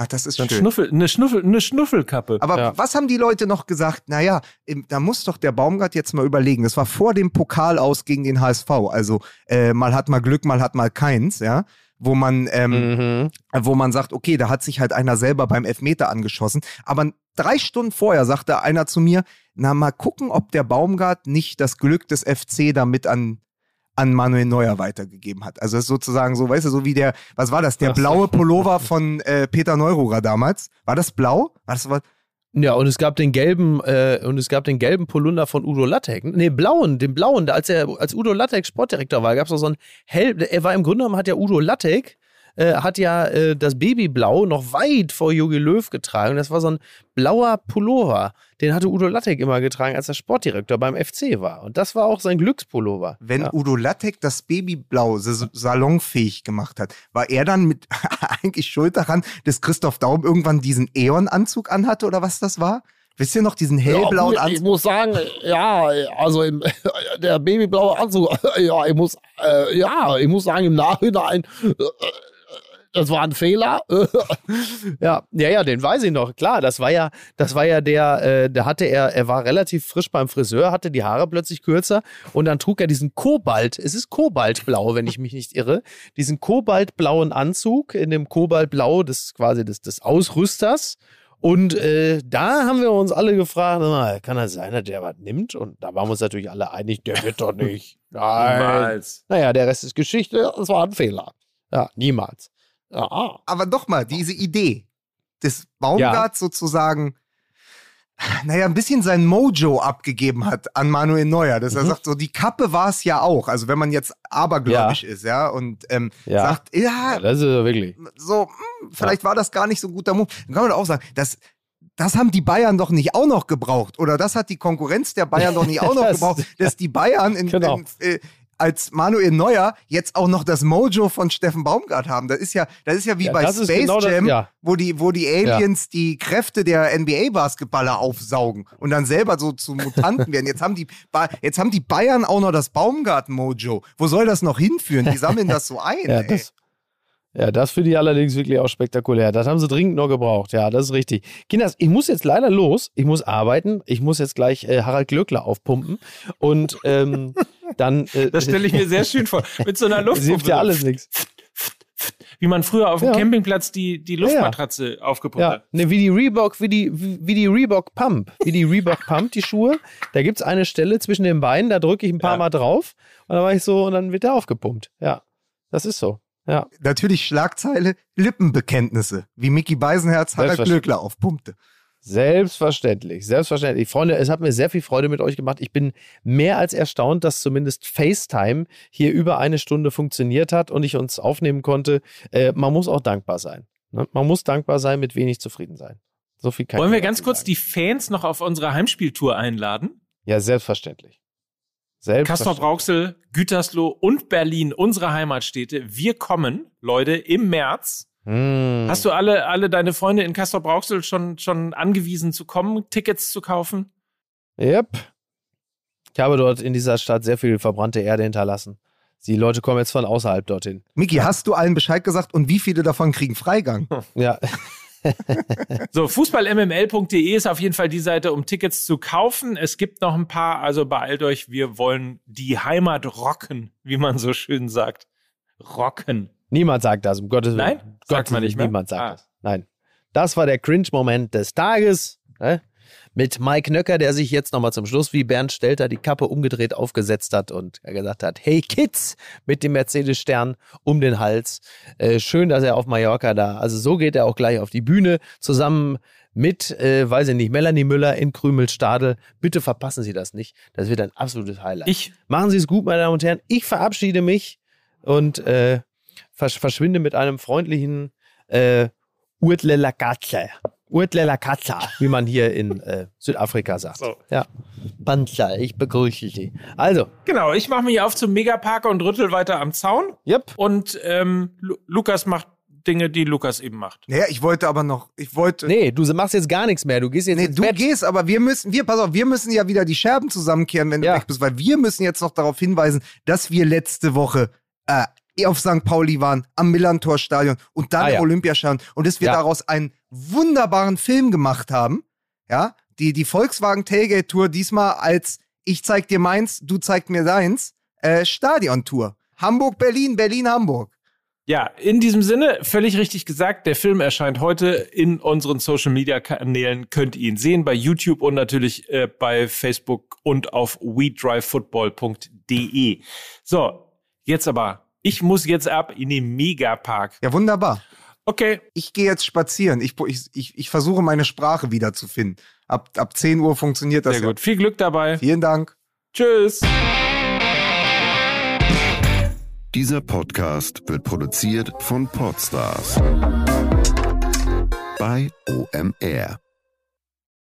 Ach, das ist Dann schön. Schnuffel, eine, Schnuffel, eine Schnuffelkappe. Aber ja. was haben die Leute noch gesagt? Naja, da muss doch der Baumgart jetzt mal überlegen. Das war vor dem Pokal aus gegen den HSV. Also äh, mal hat mal Glück, mal hat mal keins, ja. Wo man, ähm, mhm. wo man sagt, okay, da hat sich halt einer selber beim Elfmeter angeschossen. Aber drei Stunden vorher sagte einer zu mir, na mal gucken, ob der Baumgart nicht das Glück des FC damit an an Manuel Neuer weitergegeben hat. Also es ist sozusagen so, weißt du, so wie der, was war das, der blaue Pullover von äh, Peter Neururer damals. War das blau? War das was? Ja, und es gab den gelben, äh, und es gab den gelben Polunder von Udo Lattek. Nee, blauen, den blauen, als er, als Udo Lattek Sportdirektor war, gab es noch so ein hell, er war im Grunde genommen, hat ja Udo Lattek äh, hat ja äh, das Babyblau noch weit vor Jogi Löw getragen. Das war so ein blauer Pullover. Den hatte Udo Lattek immer getragen, als er Sportdirektor beim FC war. Und das war auch sein Glückspullover. Wenn ja. Udo Lattek das Babyblau salonfähig gemacht hat, war er dann mit eigentlich schuld daran, dass Christoph Daum irgendwann diesen Eon-Anzug anhatte oder was das war? Wisst ihr noch diesen hellblauen ja, Anzug? Ich muss sagen, ja, also im, der babyblaue Anzug, ja, ich muss, äh, ja, ich muss sagen, im Nachhinein, äh, das war ein Fehler. ja, ja, ja, den weiß ich noch. Klar, das war ja, das war ja der, äh, da hatte er, er war relativ frisch beim Friseur, hatte die Haare plötzlich kürzer und dann trug er diesen Kobalt, es ist Kobaltblau, wenn ich mich nicht irre, diesen kobaltblauen Anzug in dem Kobaltblau des quasi des, des Ausrüsters. Und äh, da haben wir uns alle gefragt, na, kann das sein, dass der was nimmt? Und da waren wir uns natürlich alle einig, der wird doch nicht. Nein. Niemals. Naja, der Rest ist Geschichte, das war ein Fehler. Ja, niemals. Ja. Aber doch mal, diese Idee des Baumgarts ja. sozusagen, naja, ein bisschen sein Mojo abgegeben hat an Manuel Neuer. Dass mhm. er sagt, so die Kappe war es ja auch. Also wenn man jetzt abergläubisch ja. ist, ja, und ähm, sagt, ja, das ist wirklich. So, mh, hm, vielleicht war das gar nicht so ein guter Move. Dann kann man auch sagen, dass das haben die Bayern doch nicht auch noch gebraucht. Oder das hat die Konkurrenz der Bayern doch nicht auch noch gebraucht, dass die Bayern in, Genau. in, äh, als Manuel Neuer jetzt auch noch das Mojo von Steffen Baumgart haben. Das ist ja, das ist ja wie Ja, bei das Space genau das- Jam, ja. wo die, wo die Aliens die Kräfte der NBA-Basketballer aufsaugen und dann selber so zu Mutanten werden. Jetzt haben die, Ba- jetzt haben die Bayern auch noch das Baumgart-Mojo. Wo soll das noch hinführen? Die sammeln das so ein. Ja, ey. das, ja, das finde ich allerdings wirklich auch spektakulär. Das haben sie dringend noch gebraucht. Ja, das ist richtig. Kinders, ich muss jetzt leider los. Ich muss arbeiten. Ich muss jetzt gleich äh, Harald Glöckler aufpumpen. Und ähm, dann. Äh, Das stelle ich mir sehr schön vor. Mit so einer Das Luftpumpe. hilft ja alles nichts. Wie man früher auf dem Ja. Campingplatz die, die Luftmatratze aufgepumpt Ja, hat. ne, wie die Reebok, wie die, wie wie die Reebok Pump. Wie die Reebok Pump, die Schuhe. Da gibt es eine Stelle zwischen den Beinen, da drücke ich ein paar Ja. Mal drauf. Und dann war ich so, und dann wird der aufgepumpt. Ja, das ist so. Ja. Natürlich Schlagzeile, Lippenbekenntnisse, wie Mickey Beisenherz Harald. Glöckler aufpumpte. Selbstverständlich, selbstverständlich. Freunde, es hat mir sehr viel Freude mit euch gemacht. Ich bin mehr als erstaunt, dass zumindest FaceTime hier über eine Stunde funktioniert hat und ich uns aufnehmen konnte. Äh, man muss auch dankbar sein. Ne? Man muss dankbar sein, mit wenig zufrieden sein. So viel kann Wollen wir ganz kurz sagen. die Fans noch auf unsere Heimspieltour einladen? Ja, selbstverständlich. Kastrop Selbstverständlich. Rauxel, Gütersloh und Berlin, unsere Heimatstädte. Wir kommen, Leute, im März. Hm. Hast du alle, alle deine Freunde in Kastrop Rauxel schon, schon angewiesen zu kommen, Tickets zu kaufen? Yep. Ich habe dort in dieser Stadt sehr viel verbrannte Erde hinterlassen. Die Leute kommen jetzt von außerhalb dorthin. Miki, hast du allen Bescheid gesagt und wie viele davon kriegen Freigang? Ja, So, fußballmml.de ist auf jeden Fall die Seite, um Tickets zu kaufen. Es gibt noch ein paar, also beeilt euch, wir wollen die Heimat rocken, wie man so schön sagt. Rocken. Niemand sagt das, um Gottes Willen. Nein? Um Sagt man nicht mehr? Niemand sagt Ah. das. Nein. Das war der Cringe-Moment des Tages. Ne? Mit Mike Nöcker, der sich jetzt nochmal zum Schluss wie Bernd Stelter die Kappe umgedreht aufgesetzt hat und gesagt hat, hey Kids, mit dem Mercedes-Stern um den Hals. Äh, schön, dass er auf Mallorca da, also so geht er auch gleich auf die Bühne, zusammen mit, äh, weiß ich nicht, Melanie Müller in Krümelstadel. Bitte verpassen Sie das nicht. Das wird ein absolutes Highlight. Ich, Machen Sie es gut, meine Damen und Herren. Ich verabschiede mich und äh, versch verschwinde mit einem freundlichen äh, Urtle la Katze. Urtle la Katze, wie man hier in äh, Südafrika sagt. So. Ja. Panzer, ich begrüße Sie. Also, genau, ich mache mich auf zum Megapark und rüttel weiter am Zaun. yep. Und ähm, Lu Lukas macht Dinge, die Lukas eben macht. Naja, ich wollte aber noch, ich wollte. Nee, du machst jetzt gar nichts mehr. Du gehst jetzt Nee, ins du Bett. gehst, aber wir müssen, wir, pass auf, wir müssen ja wieder die Scherben zusammenkehren, wenn du Ja. weg bist, weil wir müssen jetzt noch darauf hinweisen, dass wir letzte Woche äh, auf St. Pauli waren, am Millantor-Stadion und dann Ah, ja. im Olympiastadion und dass wir Ja. daraus einen wunderbaren Film gemacht haben. Ja, die, die Volkswagen Tailgate Tour diesmal als ich zeig dir meins, du zeig mir deins, äh, Stadion-Tour. Hamburg, Berlin, Berlin, Hamburg. Ja, in diesem Sinne, völlig richtig gesagt, der Film erscheint heute in unseren Social Media Kanälen. Könnt ihr ihn sehen bei YouTube und natürlich äh, bei Facebook und auf wedrivefootball.de. So, jetzt aber, ich muss jetzt ab in den Megapark. Ja, wunderbar. Okay, ich gehe jetzt spazieren. Ich, ich, ich, ich versuche meine Sprache wiederzufinden. Ab, ab 10 Uhr funktioniert das. sehr ja. gut. Viel Glück dabei. Vielen Dank. Tschüss. Dieser Podcast wird produziert von Podstars bei OMR.